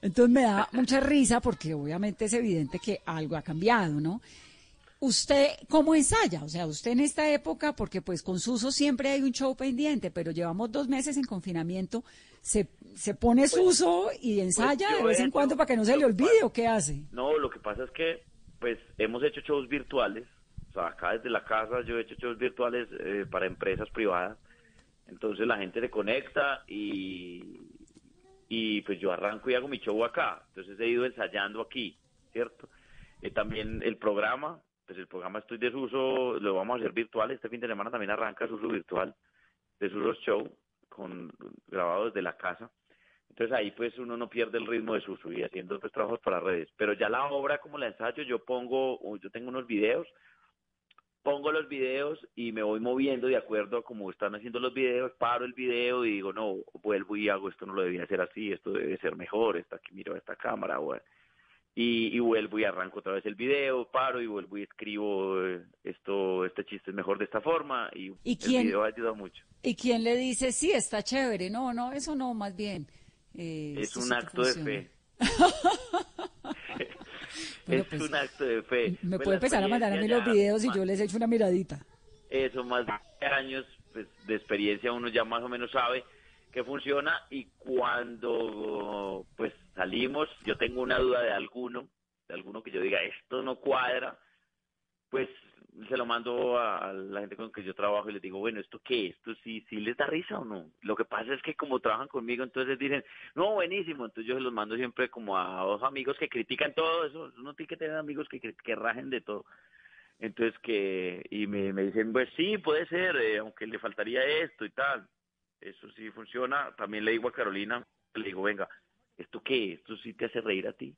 Entonces me da mucha risa porque obviamente es evidente que algo ha cambiado, ¿no? ¿Usted cómo ensaya? O sea, usted en esta época, porque pues con Suso siempre hay un show pendiente, pero llevamos dos meses en confinamiento, ¿se, se pone Suso y ensaya Pues yo de vez en hecho- cuando para que no se le olvide o qué hace? No, lo que pasa es que, pues, hemos hecho shows virtuales. O sea, acá desde la casa yo he hecho shows virtuales eh, para empresas privadas. Entonces la gente se conecta y, y pues yo arranco y hago mi show acá. Entonces he ido ensayando aquí, ¿cierto? Eh, también el programa, pues el programa Estoy Desuso, lo vamos a hacer virtual. Este fin de semana también arranca Suso Virtual, Desuso Show, con, grabado desde la casa. Entonces ahí pues uno no pierde el ritmo de Suso y haciendo pues trabajos para redes. Pero ya la obra como la ensayo, yo pongo, yo tengo unos videos, pongo los videos y me voy moviendo de acuerdo a cómo están haciendo los videos, paro el video y digo, no, vuelvo y hago esto, no lo debía hacer así, esto debe ser mejor, esta aquí miro esta cámara, o- y, y vuelvo y arranco otra vez el video, paro y vuelvo y escribo eh, esto, este chiste es mejor de esta forma y, ¿Y el video ayuda mucho. ¿Y quién le dice, sí, está chévere? No, no, eso no, más bien. eh, Es esto un acto de fe. Es pues, un acto de fe. Me Pues puede empezar a mandar a mí experiencia los videos y yo les echo una miradita. Eso, más de años pues, de experiencia uno ya más o menos sabe que funciona y cuando pues salimos, yo tengo una duda de alguno, de alguno que yo diga, esto no cuadra, pues se lo mando a, la gente con que yo trabajo y les digo, bueno, ¿esto qué? ¿Esto sí, sí les da risa o no? Lo que pasa es que como trabajan conmigo, entonces dicen, no, buenísimo, entonces yo se los mando siempre como a dos amigos que critican todo eso, uno tiene que tener amigos que, que, rajen de todo. Entonces que, y me, me dicen, pues sí, puede ser, eh, aunque le faltaría esto y tal. Eso sí funciona. También le digo a Carolina, le digo, venga, ¿esto qué? ¿Esto sí te hace reír a ti?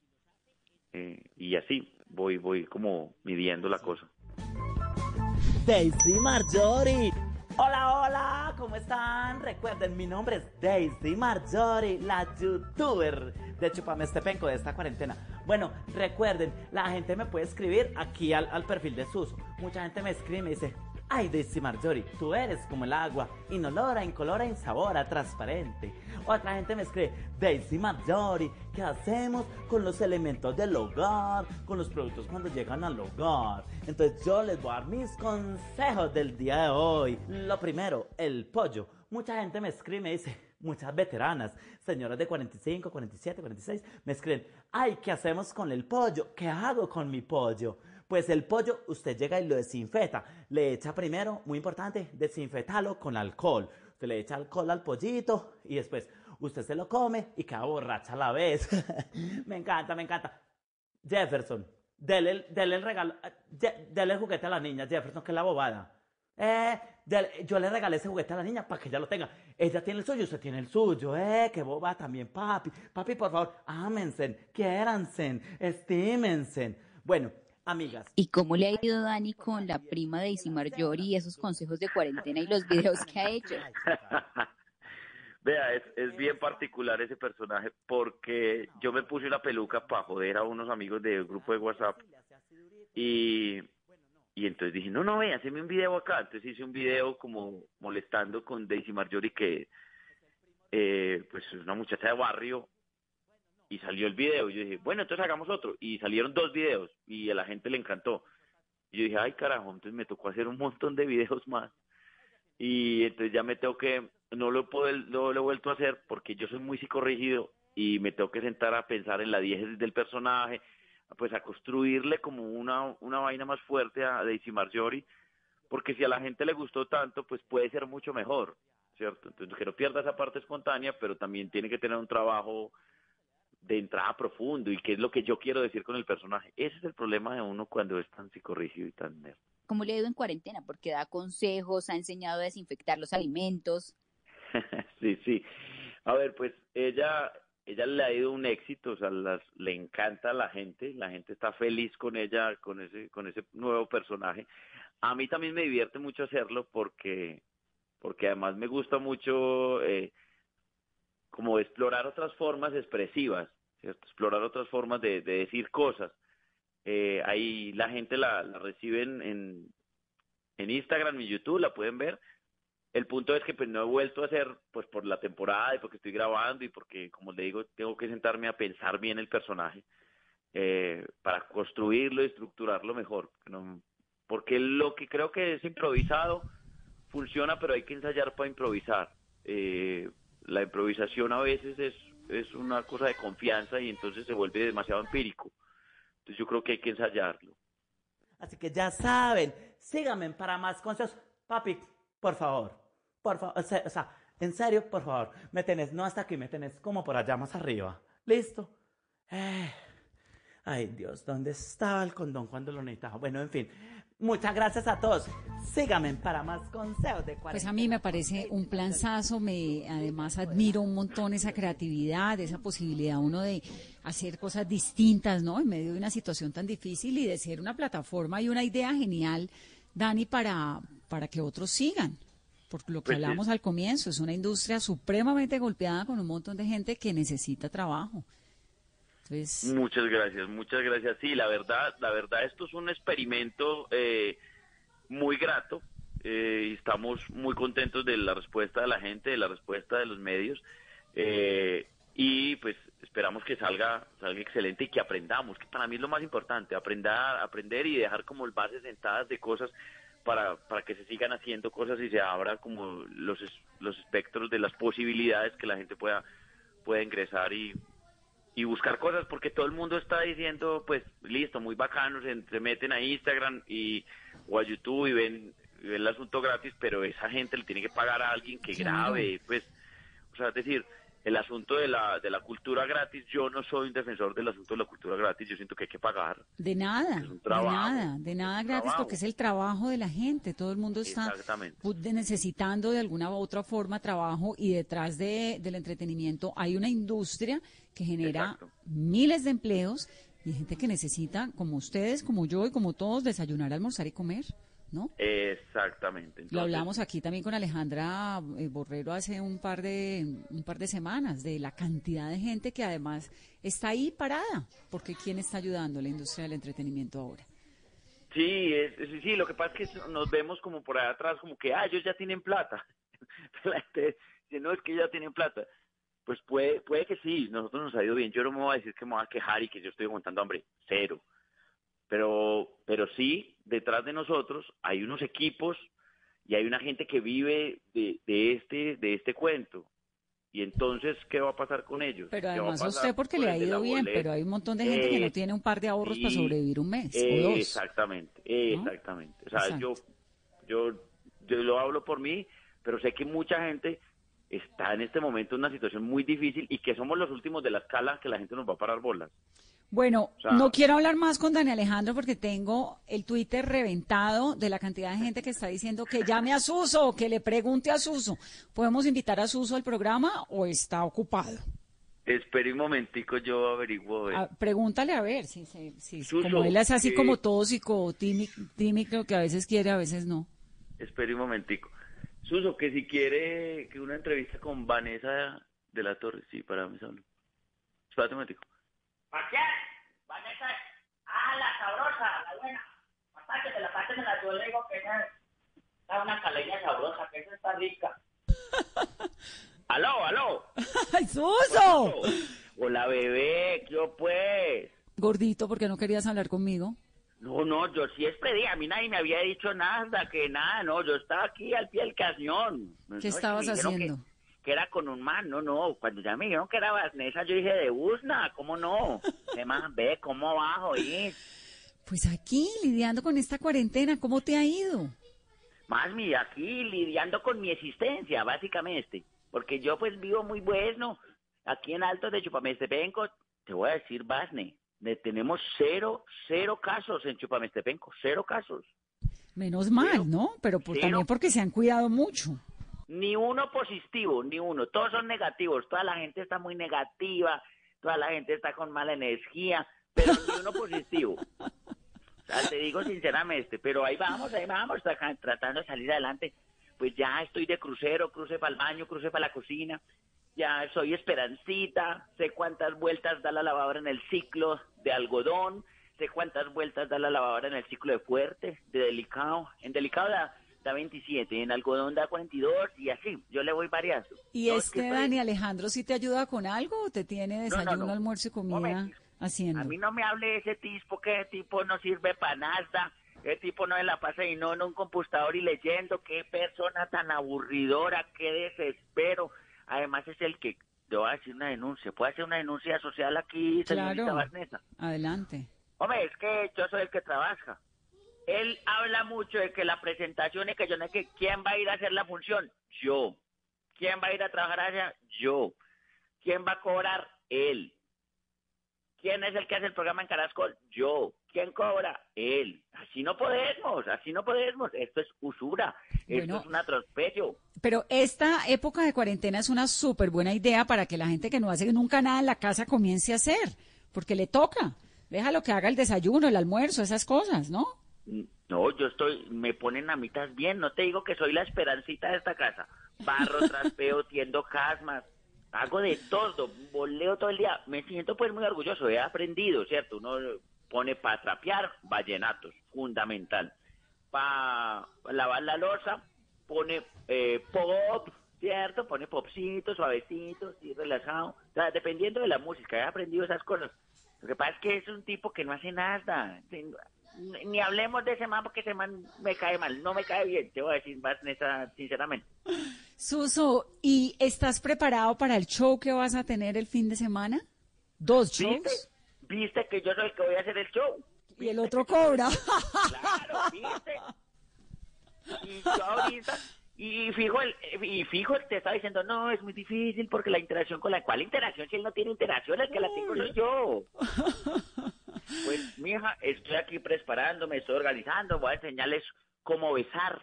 Eh, y así voy, voy como midiendo la cosa. Daisy Marjorie. Hola, hola, ¿cómo están? Recuerden, mi nombre es Daisy Marjorie, la youtuber de Chupame este penco de esta cuarentena. Bueno, recuerden, la gente me puede escribir aquí al, al perfil de Suso. Mucha gente me escribe y me dice, ay Daisy Marjorie, tú eres como el agua, inolora, incolora, insabora, transparente. Otra gente me escribe, Daisy Marjorie, ¿qué hacemos con los elementos del hogar, con los productos cuando llegan al hogar? Entonces yo les voy a dar mis consejos del día de hoy. Lo primero, el pollo. Mucha gente me escribe me dice, muchas veteranas, señoras de 45, 47, 46, me escriben, ay, ¿qué hacemos con el pollo? ¿Qué hago con mi pollo? Pues el pollo usted llega y lo desinfeta. Le echa primero, muy importante, desinfetarlo con alcohol. Usted le echa alcohol al pollito y después usted se lo come y queda borracha a la vez. me encanta, me encanta. Jefferson, dele, el- regalo, eh, dele el juguete a la niña, Jefferson, que es la bobada. Eh, yo le regalé ese juguete a la niña para que ella lo tenga. Ella tiene el suyo, usted tiene el suyo. Eh, qué boba también, papi. Papi, por favor, ámense, quiéranse, estímense. Bueno, ¿Y cómo le ha ido Dani con la prima de Isi Marjorie y esos consejos de cuarentena y los videos que ha hecho? Vea, es, es bien particular ese personaje porque yo me puse una peluca para joder a unos amigos del grupo de WhatsApp y, y entonces dije, no, no, ve, haceme un video acá. Entonces hice un video como molestando con Daisy Marjorie que eh, pues es una muchacha de barrio y salió el video. Y yo dije, bueno, entonces hagamos otro. Y salieron dos videos y a la gente le encantó. Y yo dije, ay carajo, entonces me tocó hacer un montón de videos más. Y entonces ya me tengo que, no lo, puedo, no lo he vuelto a hacer porque yo soy muy psicorrígido y me tengo que sentar a pensar en la diégesis del personaje, pues a construirle como una, una vaina más fuerte a Daisy Marjorie, porque si a la gente le gustó tanto, pues puede ser mucho mejor, ¿cierto? Entonces que no pierda esa parte espontánea, pero también tiene que tener un trabajo de entrada profundo y qué es lo que yo quiero decir con el personaje. Ese es el problema de uno cuando es tan psicorrígido y tan nerd. ¿Cómo le ha ido en cuarentena? Porque da consejos, ha enseñado a desinfectar los alimentos. sí, sí. A ver, pues ella ella le ha ido un éxito, o sea, las, le encanta a la gente, la gente está feliz con ella, con ese, con ese nuevo personaje. A mí también me divierte mucho hacerlo porque, porque además me gusta mucho eh, como explorar otras formas expresivas, ¿cierto? explorar otras formas de, decir cosas. Eh, ahí la gente la, la recibe en, en, en Instagram y YouTube, la pueden ver, el punto es que pues no he vuelto a hacer pues por la temporada y porque estoy grabando y porque como le digo tengo que sentarme a pensar bien el personaje eh, para construirlo y estructurarlo mejor porque lo que creo que es improvisado funciona pero hay que ensayar para improvisar eh, la improvisación a veces es es una cosa de confianza y entonces se vuelve demasiado empírico entonces yo creo que hay que ensayarlo así que ya saben síganme para más consejos papi por favor, por favor, o sea, en serio, por favor, me tenés, no hasta aquí, me tenés como por allá más arriba. ¿Listo? Eh, ay Dios, ¿dónde estaba el condón cuando lo necesitaba? Bueno, en fin, muchas gracias a todos. Síganme para más consejos de cuarentena. Pues a mí me parece un planzazo, me además admiro un montón esa creatividad, esa posibilidad uno de hacer cosas distintas, ¿no? En medio de una situación tan difícil y de ser una plataforma y una idea genial, Dani, para para que otros sigan. Porque lo que pues hablamos al comienzo es una industria supremamente golpeada con un montón de gente que necesita trabajo. Muchas gracias, muchas gracias. Sí, la verdad, la verdad, esto es un experimento eh, muy grato. Eh, estamos muy contentos de la respuesta de la gente, de la respuesta de los medios. Eh, y pues esperamos que salga, salga excelente y que aprendamos, que para mí es lo más importante, aprender, aprender y dejar como bases sentadas de cosas para, para que se sigan haciendo cosas y se abra como los, los espectros de las posibilidades que la gente pueda, pueda ingresar y, y buscar cosas, porque todo el mundo está diciendo, pues listo, muy bacano, se, meten a Instagram y, o a YouTube y ven, ven el asunto gratis, pero esa gente le tiene que pagar a alguien que grabe, pues, o sea, es decir, el asunto de la, de la cultura gratis, yo no soy un defensor del asunto de la cultura gratis, yo siento que hay que pagar. De nada, de nada, de nada gratis porque es el trabajo de la gente, todo el mundo está necesitando de alguna u otra forma trabajo y detrás de, del entretenimiento hay una industria que genera miles de empleos y gente que necesita, como ustedes, como yo y como todos, desayunar, almorzar y comer. ¿No? Exactamente. Lo hablamos aquí también con Alejandra eh, Borrero hace un par de un par de semanas de la cantidad de gente que además está ahí parada, porque quién está ayudando a la industria del entretenimiento ahora. Sí, sí, lo que pasa es que nos vemos como por allá atrás, como que, ah, ellos ya tienen plata. la gente dice, no, es que ya tienen plata. Pues puede, puede que sí, nosotros nos ha ido bien. Yo no me voy a decir que me voy a quejar y que yo estoy aguantando hambre, cero pero, pero sí, detrás de nosotros hay unos equipos y hay una gente que vive de, de, este, de este cuento. Y entonces, ¿qué va a pasar con ellos? Pero además usted porque le ha ido bien, pero hay un montón de gente que no tiene un par de ahorros para sobrevivir un mes o dos. Exactamente, exactamente. O sea, yo, yo, yo lo hablo por mí, pero sé que mucha gente está en este momento en una situación muy difícil y que somos los últimos de la escala que la gente nos va a parar bolas. Bueno, no quiero hablar más con Dani Alejandro porque tengo el Twitter reventado de la cantidad de gente que está diciendo que llame a Suso, que le pregunte a Suso. ¿Podemos invitar a Suso al programa o está ocupado? Espera un momentico, yo averiguo. Ah, pregúntale a ver, si, si, como él es así como tóxico, tímido, que a veces quiere, a veces no. Espera un momentico. Suso, que si quiere que una entrevista con Vanessa de la Torre, sí, para mí solo. Espérate un momentico. ¿Para qué? Vanessa, ah, la sabrosa, la buena. de la parte de la yo le digo que esa es una caleña sabrosa, que esa está rica. aló, aló. ¡Ay, Suso! Hola, bebé, ¿qué yo, pues? Gordito, ¿por qué no querías hablar conmigo? No, no, yo sí esperé, a mí nadie me había dicho nada, que nada, no, yo estaba aquí al pie del cañón. No, ¿Qué que estabas haciendo? Que, era con un man, no, no, cuando ya me dijeron que era Vanessa, yo dije, de Usna, ¿cómo no? ¿Qué más, ve, cómo bajo, y Pues aquí, lidiando con esta cuarentena, ¿cómo te ha ido? Más mi aquí lidiando con mi existencia, básicamente. Porque yo pues vivo muy bueno. Aquí en Altos de Chupamestepenco, te voy a decir, Basne, tenemos cero, cero casos en Chupamestepenco, cero casos. Menos mal, ¿no? Pero por- Cero. también porque se han cuidado mucho. Ni uno positivo, ni uno. Todos son negativos. Toda la gente está muy negativa, toda la gente está con mala energía, pero ni uno positivo. Te digo sinceramente, pero ahí vamos, ahí vamos, tra- tratando de salir adelante. Pues ya estoy de crucero, cruce para el baño, cruce para la cocina. Ya soy esperancita, sé cuántas vueltas da la lavadora en el ciclo de algodón, sé cuántas vueltas da la lavadora en el ciclo de fuerte, de delicado. En delicado da, da 27, en algodón da 42 y así, yo le voy variando. ¿Y No, es este que Dani Alejandro sí te ayuda con algo o te tiene no, desayuno, no. almuerzo y comida haciendo? A mí no me hable de ese tipo, que ese tipo no sirve para nada, ese tipo no se la pasa y no en un computador y leyendo, qué persona tan aburridora, qué desespero. Además es el que, te voy a decir una denuncia, ¿puede hacer una denuncia social aquí, señorita Claro. Barnesa? Adelante. Hombre, es que yo soy el que trabaja. Él habla mucho de que la presentación y que yo no sé que quién va a ir a hacer la función. Yo. ¿Quién va a ir a trabajar allá? Yo. ¿Quién va a cobrar? Él. ¿Quién es el que hace el programa en Carascol? Yo. ¿Quién cobra? Él. Así no podemos, así no podemos. Esto es usura. Bueno. Esto es un atropello. Pero esta época de cuarentena es una súper buena idea para que la gente que no hace nunca nada en la casa comience a hacer, porque le toca. Déjalo que haga el desayuno, el almuerzo, esas cosas, ¿no? No, yo estoy, me ponen a mitad bien, no te digo que soy la esperancita de esta casa. Barro, traspeo, tiendo casmas, hago de todo, boleo todo el día. Me siento pues muy orgulloso, he aprendido, ¿cierto? Uno pone para trapear, vallenatos, fundamental. Para lavar la losa, pone eh, pop, ¿cierto? Pone popcito, suavecito, y relajado. O sea, dependiendo de la música, he aprendido esas cosas. Lo que pasa es que es un tipo que no hace nada. Ni- hablemos de ese man porque ese man me cae mal, no me cae bien, te voy a decir más neta, sinceramente. Suso, ¿y estás preparado para el show que vas a tener el fin de semana? ¿Dos shows? ¿Viste? ¿Viste que yo soy el que voy a hacer el show? Y el otro cobra. Claro, ¿viste? Y yo ahorita, y fijo, el, y fijo, te estaba diciendo, no, es muy difícil porque la interacción con la... ¿Cuál interacción? Si él no tiene interacción, el que la tengo soy yo. Pues, mija, estoy aquí preparándome, estoy organizando, voy a enseñarles cómo besar.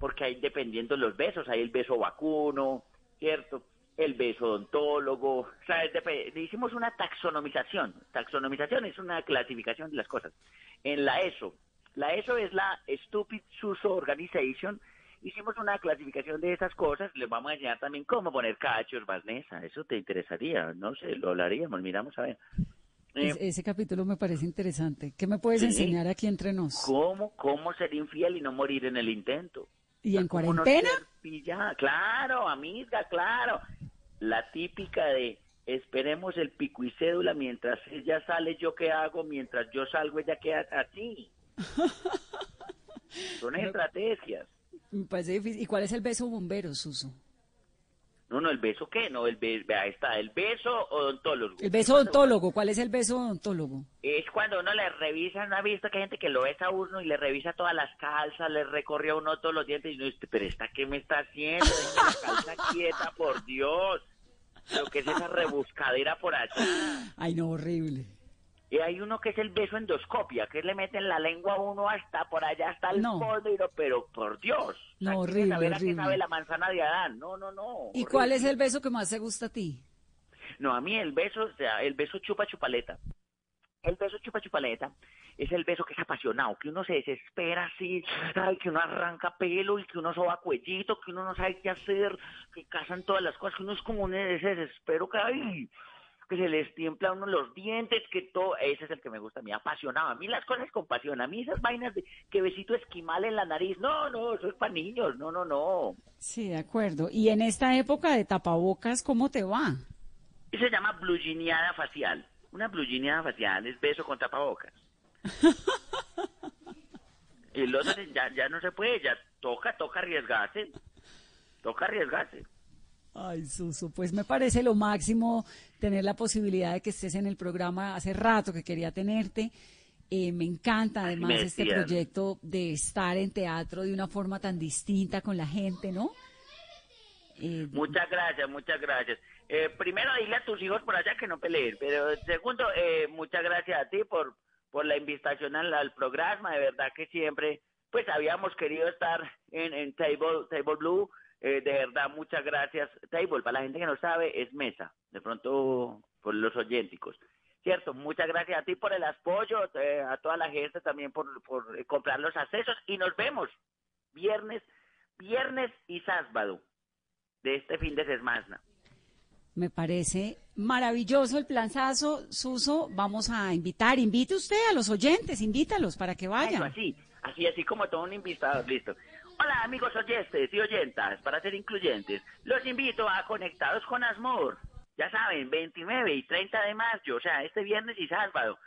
Porque ahí dependiendo los besos, hay el beso vacuno, ¿cierto? El beso odontólogo, o sea, hicimos una taxonomización. Taxonomización es una clasificación de las cosas. En la ESO, la ESO es la Stupid Suso Organization, hicimos una clasificación de esas cosas, les vamos a enseñar también cómo poner cachos, Vanessa, eso te interesaría, no sé, lo hablaríamos, miramos a ver. Eh, Es- ese capítulo me parece interesante. ¿Qué me puedes Sí. enseñar aquí entre nos? ¿Cómo, cómo ser infiel y no morir en el intento? ¿Y en ¿Cómo no cuarentena? pillada? Claro, amiga, claro. La típica de esperemos el pico y cédula mientras ella sale, yo qué hago, mientras yo salgo, ella queda así. Son estrategias. Me parece difícil. ¿Y cuál es el beso bombero, Suso? No, no, el beso qué, no, el beso, vea, está, el beso odontólogo. El beso odontólogo. ¿Cuál es el beso odontólogo? Es cuando uno le revisa, ¿no ha visto que hay gente que lo besa a uno y le revisa todas las calzas, le recorre a uno todos los dientes y uno dice, pero esta qué me está haciendo, la calza quieta, por Dios. Pero que es esa rebuscadera por allá. Ay, no, horrible. Y hay uno que es el beso endoscopia, que le meten la lengua a uno hasta por allá, hasta el No. fondo, pero por Dios. No, ¿quiere horrible, saber horrible. sabe la manzana de Adán? No, no, no. ¿Y cuál es el beso que más te gusta a ti? No, a mí el beso, o sea, el beso chupa chupaleta. El beso chupa chupaleta es el beso que es apasionado, que uno se desespera así, ay, que uno arranca pelo y que uno soba cuellito, que uno no sabe qué hacer, que casan todas las cosas, que uno es como un ese desespero que, ay, que se les tiembla a uno los dientes, que todo, ese es el que me gusta a mí, apasionado. A mí las cosas con pasión, a mí esas vainas de que besito esquimal en la nariz, no, no, eso es para niños, no, no, no. Sí, de acuerdo. Y en esta época de tapabocas, ¿cómo te va? Y se llama blugineada facial. Una blugineada facial es beso con tapabocas. y los ya, ya no se puede, ya toca, toca arriesgarse. Toca arriesgarse. Ay, Suso, pues me parece lo máximo tener la posibilidad de que estés en el programa. Hace rato que quería tenerte. Eh, me encanta además Me este proyecto de estar en teatro de una forma tan distinta con la gente, ¿no? Eh, Muchas gracias, muchas gracias. Eh, primero, dile a tus hijos por allá que no peleen, pero segundo, eh, muchas gracias a ti por, por la invitación al, al programa. De verdad que siempre, pues habíamos querido estar en, en Table, Table Blue. Eh, de verdad, muchas gracias. Table, para la gente que no sabe, es mesa. De pronto, por los oyénticos. Cierto, muchas gracias a ti por el apoyo, eh, a toda la gente también por, por eh, comprar los accesos y nos vemos viernes, viernes y sábado de este fin de semana. Me parece maravilloso el planzazo, Suso. Vamos a invitar, invite usted a los oyentes, invítalos para que Eso, vayan. así, así, así como todo un invitado, listo. Hola amigos oyentes y oyentas, para ser incluyentes, los invito a Conectados con Asmor. Ya saben, 29 y 30 de mayo, o sea, este viernes y sábado.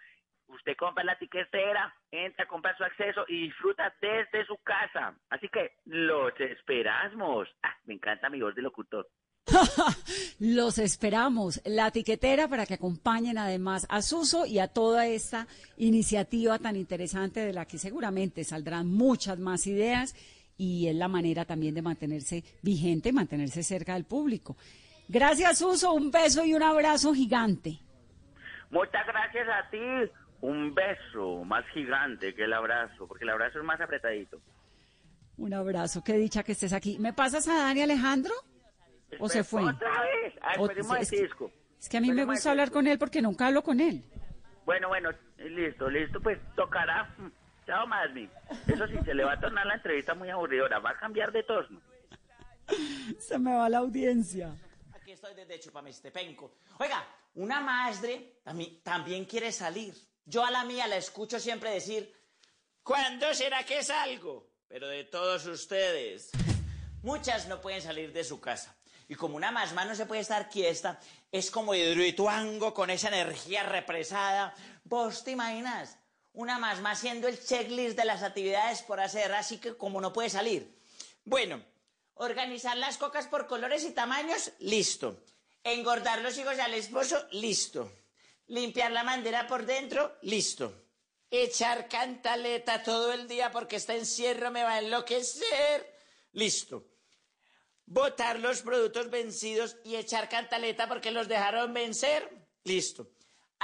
Usted compra la tiquetera, entra, compra su acceso y disfruta desde su casa. Así que los esperamos. Ah, me encanta mi voz de locutor. Los esperamos. La tiquetera para que acompañen además a Suso y a toda esta iniciativa tan interesante de la que seguramente saldrán muchas más ideas y es la manera también de mantenerse vigente, mantenerse cerca del público. Gracias, Suso. Un beso y un abrazo gigante. Muchas gracias a ti. Un beso más gigante que el abrazo, porque el abrazo es más apretadito. Un abrazo. Qué dicha que estés aquí. ¿Me pasas a Dani Alejandro? ¿O se fue? Otra vez. Ah, O- es, que, disco. es que a mí me gusta hablar con él porque nunca hablo con él. Bueno, bueno, listo, listo, pues tocará. Chao, Masmi. Eso sí, se le va a tornar la entrevista muy aburridora. Va a cambiar de tono. Se me va la audiencia. Aquí estoy desde Chupamistepenco. Oiga, una madre también, también quiere salir. Yo a la mía la escucho siempre decir, ¿cuándo será que salgo? Pero de todos ustedes. Muchas no pueden salir de su casa. Y como una masma no se puede estar quieta, es como hidroituango con esa energía represada. ¿Vos te imaginas? Una masma haciendo el checklist de las actividades por hacer, así que como no puede salir. Bueno, organizar las cocas por colores y tamaños, listo. Engordar los hijos al esposo, listo. Limpiar la bandera por dentro, listo. Echar cantaleta todo el día porque este encierro me va a enloquecer, listo. Botar los productos vencidos y echar cantaleta porque los dejaron vencer, listo.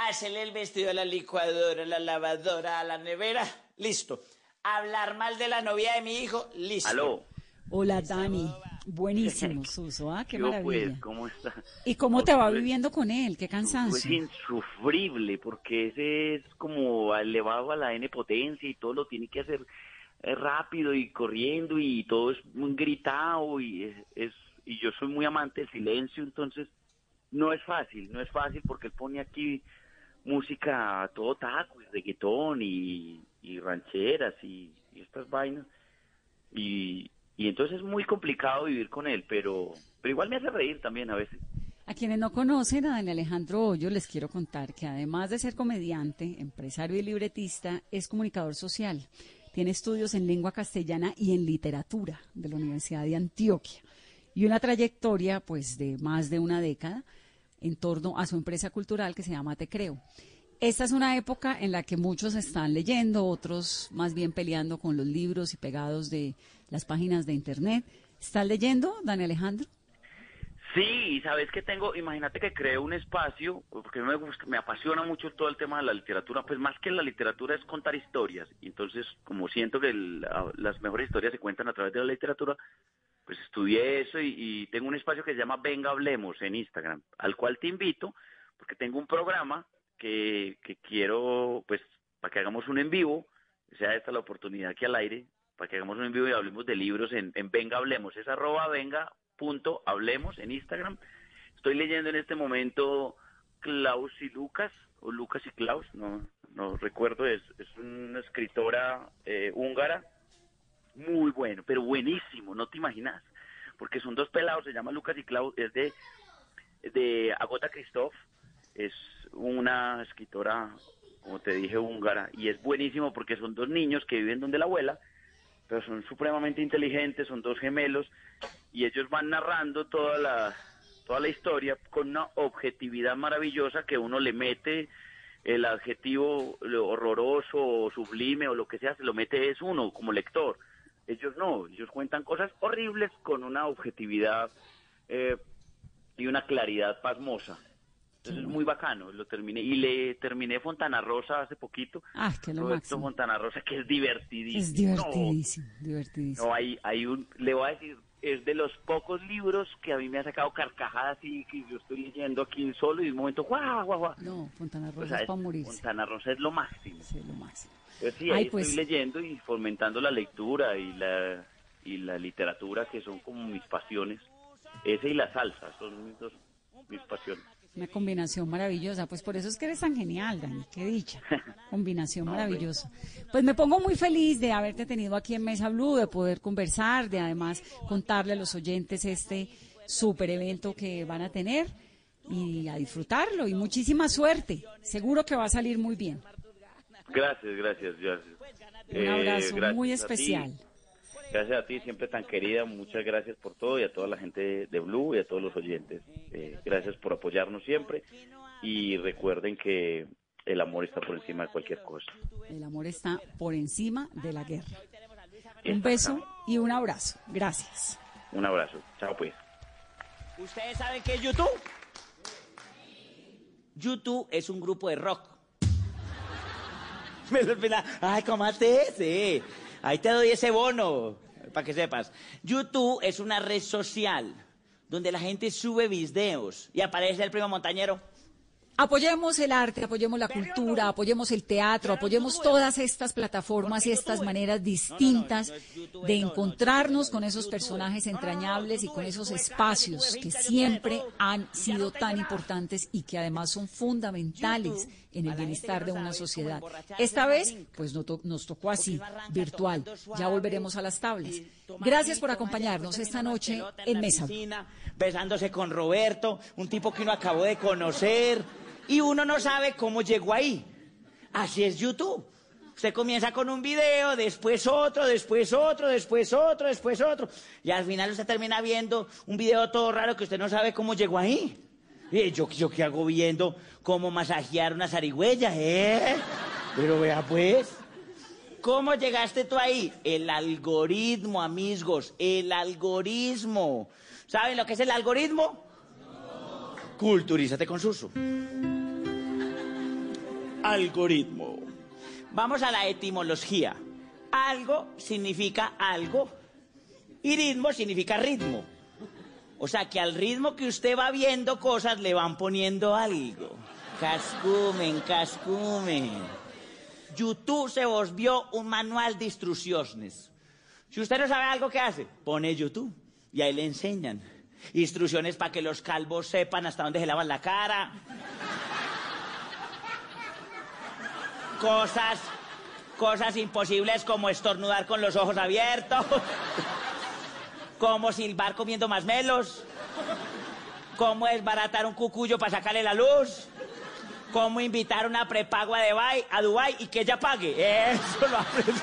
Hacerle el vestido a la licuadora, a la lavadora, a la nevera, listo. Hablar mal de la novia de mi hijo, listo. Aló. Hola, Dani. Buenísimo, Suso. ¿ah? Qué Yo, maravilla. pues, ¿cómo está? ¿Y cómo te va Pues, viviendo con él? Qué Pues cansancio. insufrible, porque ese es como elevado a la N potencia y todo lo tiene que hacer eh, rápido y corriendo y todo es muy gritado y es, es- y yo soy muy amante del silencio, entonces no es fácil, no es fácil porque él pone aquí música todo taco y reggaetón y, rancheras y, estas vainas y, y entonces es muy complicado vivir con él, pero, pero igual me hace reír también a veces. A quienes no conocen a Dani Alejandro Hoyo, les quiero contar que además de ser comediante, empresario y libretista, es comunicador social. Tiene estudios en lengua castellana y en literatura de la Universidad de Antioquia y una trayectoria pues de más de una década en torno a su empresa cultural que se llama Te Creo. Esta es una época en la que muchos están leyendo, otros más bien peleando con los libros y pegados de las páginas de internet. ¿Estás leyendo, Dani Alejandro? Sí, sabes que tengo, imagínate que creo un espacio, porque me me apasiona mucho todo el tema de la literatura, pues más que la literatura es contar historias, y entonces como siento que la- las mejores historias se cuentan a través de la literatura, pues estudié eso y, tengo un espacio que se llama Venga Hablemos en Instagram, al cual te invito, porque tengo un programa que, que quiero, pues, para que hagamos un en vivo, sea esta la oportunidad aquí al aire, para que hagamos un en vivo y hablemos de libros en, en Venga Hablemos, es arroba venga punto hablemos en Instagram. Estoy leyendo en este momento Klaus y Lucas, o Lucas y Klaus, no, no recuerdo, es, es una escritora eh, húngara, muy bueno, pero buenísimo, no te imaginas, porque son dos pelados, se llama Lucas y Klaus, es de de Agota Christoph. Es una escritora, como te dije, húngara, y es buenísimo porque son dos niños que viven donde la abuela, pero son supremamente inteligentes, son dos gemelos, y ellos van narrando toda la, toda la historia con una objetividad maravillosa que uno le mete el adjetivo horroroso o sublime o lo que sea, se lo mete es uno como lector. Ellos no, ellos cuentan cosas horribles con una objetividad eh, y una claridad pasmosa. Entonces es muy bacano, lo terminé y le terminé Fontana Rosa hace poquito. Ah, que lo Roberto máximo. Fontana Rosa que es divertidísimo. Es divertidísimo, divertidísimo. No, hay, hay un, le voy a decir, es de los pocos libros que a mí me ha sacado carcajadas y que yo estoy leyendo aquí solo y de un momento, guau, guau, guau. No, Fontana Rosa O sea, es es- para morirse. Fontana Rosa es lo máximo. Sí, lo máximo. Pues sí, Ay, ahí pues- estoy leyendo y fomentando la lectura y la, y la literatura que son como mis pasiones. Ese y la salsa son mis dos, mis pasiones. Una combinación maravillosa. Pues por eso es que eres tan genial, Dani. Qué dicha. Combinación No, maravillosa. Pues me pongo muy feliz de haberte tenido aquí en Mesa Blue, de poder conversar, de además contarle a los oyentes este super evento que van a tener y a disfrutarlo. Y muchísima suerte. Seguro que va a salir muy bien. Gracias, gracias, gracias. Un Eh, abrazo gracias muy especial. Gracias a ti, siempre tan querida. Muchas gracias por todo y a toda la gente de Blue y a todos los oyentes. Eh, gracias por apoyarnos siempre y recuerden que el amor está por encima de cualquier cosa. El amor está por encima de la guerra. Un beso y un abrazo. Gracias. Un abrazo. Chao pues. ¿Ustedes saben qué es YouTube? YouTube es un grupo de rock. Ay, ¿cómo haces? Sí. Ahí te doy ese bono, para que sepas. YouTube es una red social donde la gente sube videos y aparece el primo montañero. Apoyemos el arte, apoyemos la cultura, apoyemos el teatro, apoyemos todas estas plataformas y estas maneras distintas de encontrarnos con esos personajes entrañables y con esos espacios que siempre han sido tan importantes y que además son fundamentales en el bienestar de una sociedad. Esta vez, pues no to- nos tocó así, virtual. Ya volveremos a las tablas. Gracias por acompañarnos esta noche en Mesa. besándose con Roberto, un tipo que uno acabó de conocer, y uno no sabe cómo llegó ahí. Así es YouTube. Usted comienza con un video, después otro, después otro, después otro, después otro, y al final usted termina viendo un video todo raro que usted no sabe cómo llegó ahí. Y yo, yo qué hago viendo cómo masajear una zarigüeya, ¿eh? Pero vea pues. ¿Cómo llegaste tú ahí? El algoritmo, amigos, el algoritmo. ¿Saben lo que es el algoritmo? Culturízate con Suso. Algoritmo. Vamos a la etimología. Algo significa algo y ritmo significa ritmo. O sea que al ritmo que usted va viendo cosas le van poniendo algo. Cascumen, cascumen. YouTube se volvió un manual de instrucciones. Si usted no sabe algo que hace, pone YouTube y ahí le enseñan. Instrucciones para que los calvos sepan hasta dónde se lavan la cara. Cosas, cosas imposibles como estornudar con los ojos abiertos. Como silbar comiendo más melos. Cómo desbaratar un cucuyo para sacarle la luz. Cómo invitar una prepago a Dubai, a Dubai y que ella pague. Eso lo aprende.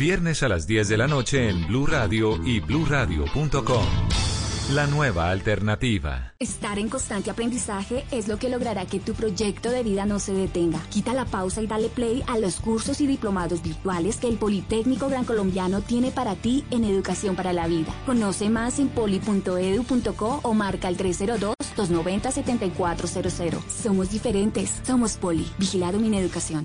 viernes a las 10 de la noche en Blue Radio y bluradio.com. La nueva alternativa. Estar en constante aprendizaje es lo que logrará que tu proyecto de vida no se detenga. Quita la pausa y dale play a los cursos y diplomados virtuales que el Politécnico Gran Colombiano tiene para ti en Educación para la Vida. Conoce más en poli.edu.co o marca el 302-290-7400. Somos diferentes, somos Poli. Vigilado Mineducación.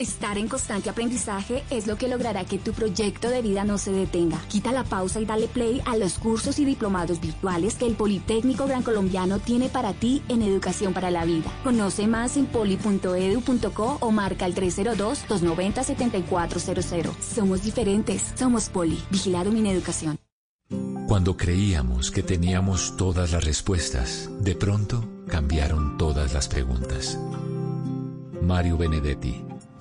Estar en constante aprendizaje es lo que logrará que tu proyecto de vida no se detenga. Quita la pausa y dale play a los cursos y diplomados virtuales que el Politécnico Gran Colombiano tiene para ti en Educación para la Vida. Conoce más en poli.edu.co o marca el 302-290-7400. Somos diferentes, somos Poli. Vigilado Mineducación. Cuando creíamos que teníamos todas las respuestas, de pronto cambiaron todas las preguntas. Mario Benedetti.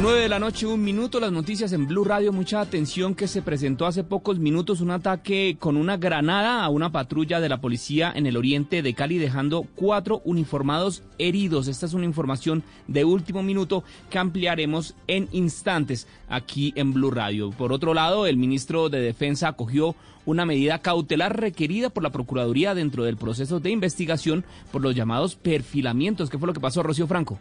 9 de la noche, un minuto, las noticias en Blue Radio. Mucha atención que se presentó hace pocos minutos un ataque con una granada a una patrulla de la policía en el oriente de Cali, dejando cuatro uniformados heridos. Esta es una información de último minuto que ampliaremos en instantes aquí en Blue Radio. Por otro lado, el ministro de Defensa acogió una medida cautelar requerida por la Procuraduría dentro del proceso de investigación por los llamados perfilamientos. ¿Qué fue lo que pasó, Rocío Franco?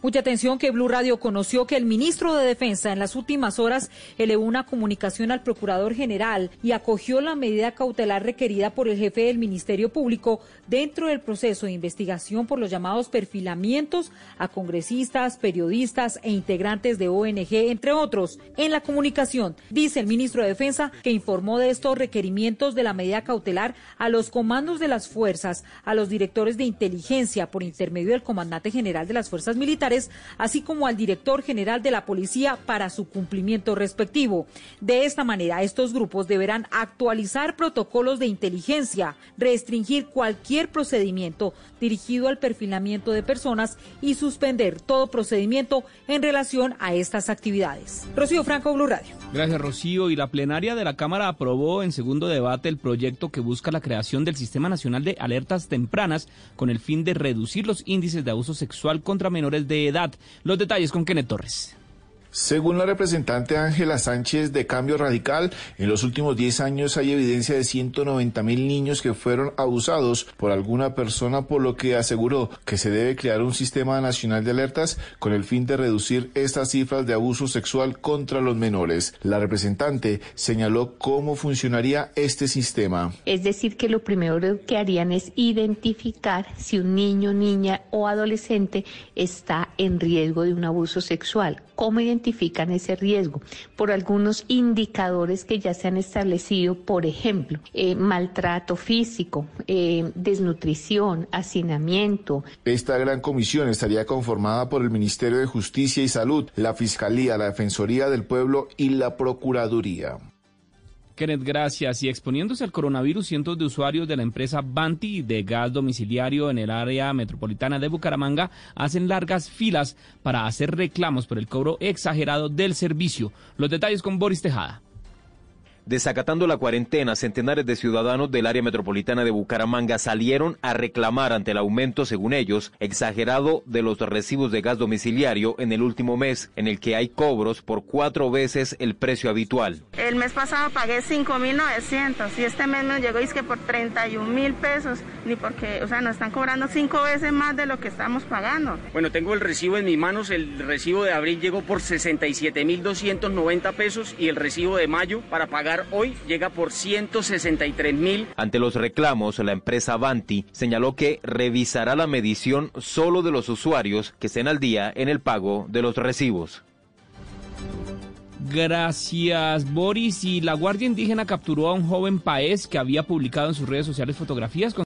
Mucha atención que Blue Radio conoció que el ministro de Defensa en las últimas horas elevó una comunicación al procurador general y acogió la medida cautelar requerida por el jefe del Ministerio Público dentro del proceso de investigación por los llamados perfilamientos a congresistas, periodistas e integrantes de ONG, entre otros. En la comunicación dice el ministro de Defensa que informó de estos requerimientos de la medida cautelar a los comandos de las fuerzas, a los directores de inteligencia por intermedio del comandante general de las fuerzas militares así como al director general de la policía para su cumplimiento respectivo. De esta manera, estos grupos deberán actualizar protocolos de inteligencia, restringir cualquier procedimiento dirigido al perfilamiento de personas y suspender todo procedimiento en relación a estas actividades. Rocío Franco, Blue Radio. Gracias, Rocío. Y la plenaria de la Cámara aprobó en segundo debate el proyecto que busca la creación del Sistema Nacional de Alertas Tempranas con el fin de reducir los índices de abuso sexual contra menores de edad. Los detalles con Kenneth Torres. Según la representante Ángela Sánchez de Cambio Radical, en los últimos 10 años hay evidencia de 190 mil niños que fueron abusados por alguna persona, por lo que aseguró que se debe crear un sistema nacional de alertas con el fin de reducir estas cifras de abuso sexual contra los menores. La representante señaló cómo funcionaría este sistema. Es decir, que lo primero que harían es identificar si un niño, niña o adolescente está en riesgo de un abuso sexual. ¿Cómo identifican ese riesgo? Por algunos indicadores que ya se han establecido, por ejemplo, eh, maltrato físico, eh, desnutrición, hacinamiento. Esta gran comisión estaría conformada por el Ministerio de Justicia y Salud, la Fiscalía, la Defensoría del Pueblo y la Procuraduría. Kenneth, gracias. Y exponiéndose al coronavirus, cientos de usuarios de la empresa Banti de gas domiciliario en el área metropolitana de Bucaramanga hacen largas filas para hacer reclamos por el cobro exagerado del servicio. Los detalles con Boris Tejada. Desacatando la cuarentena, centenares de ciudadanos del área metropolitana de Bucaramanga salieron a reclamar ante el aumento, según ellos, exagerado de los recibos de gas domiciliario en el último mes, en el que hay cobros por cuatro veces el precio habitual. El mes pasado pagué 5.900 y este mes me llegó y es que por 31 mil pesos, ni porque, o sea, nos están cobrando cinco veces más de lo que estamos pagando. Bueno, tengo el recibo en mis manos, el recibo de abril llegó por 67.290 pesos y el recibo de mayo para pagar hoy llega por 163 mil. Ante los reclamos, la empresa Avanti señaló que revisará la medición solo de los usuarios que estén al día en el pago de los recibos. Gracias, Boris. Y la Guardia Indígena capturó a un joven país que había publicado en sus redes sociales fotografías con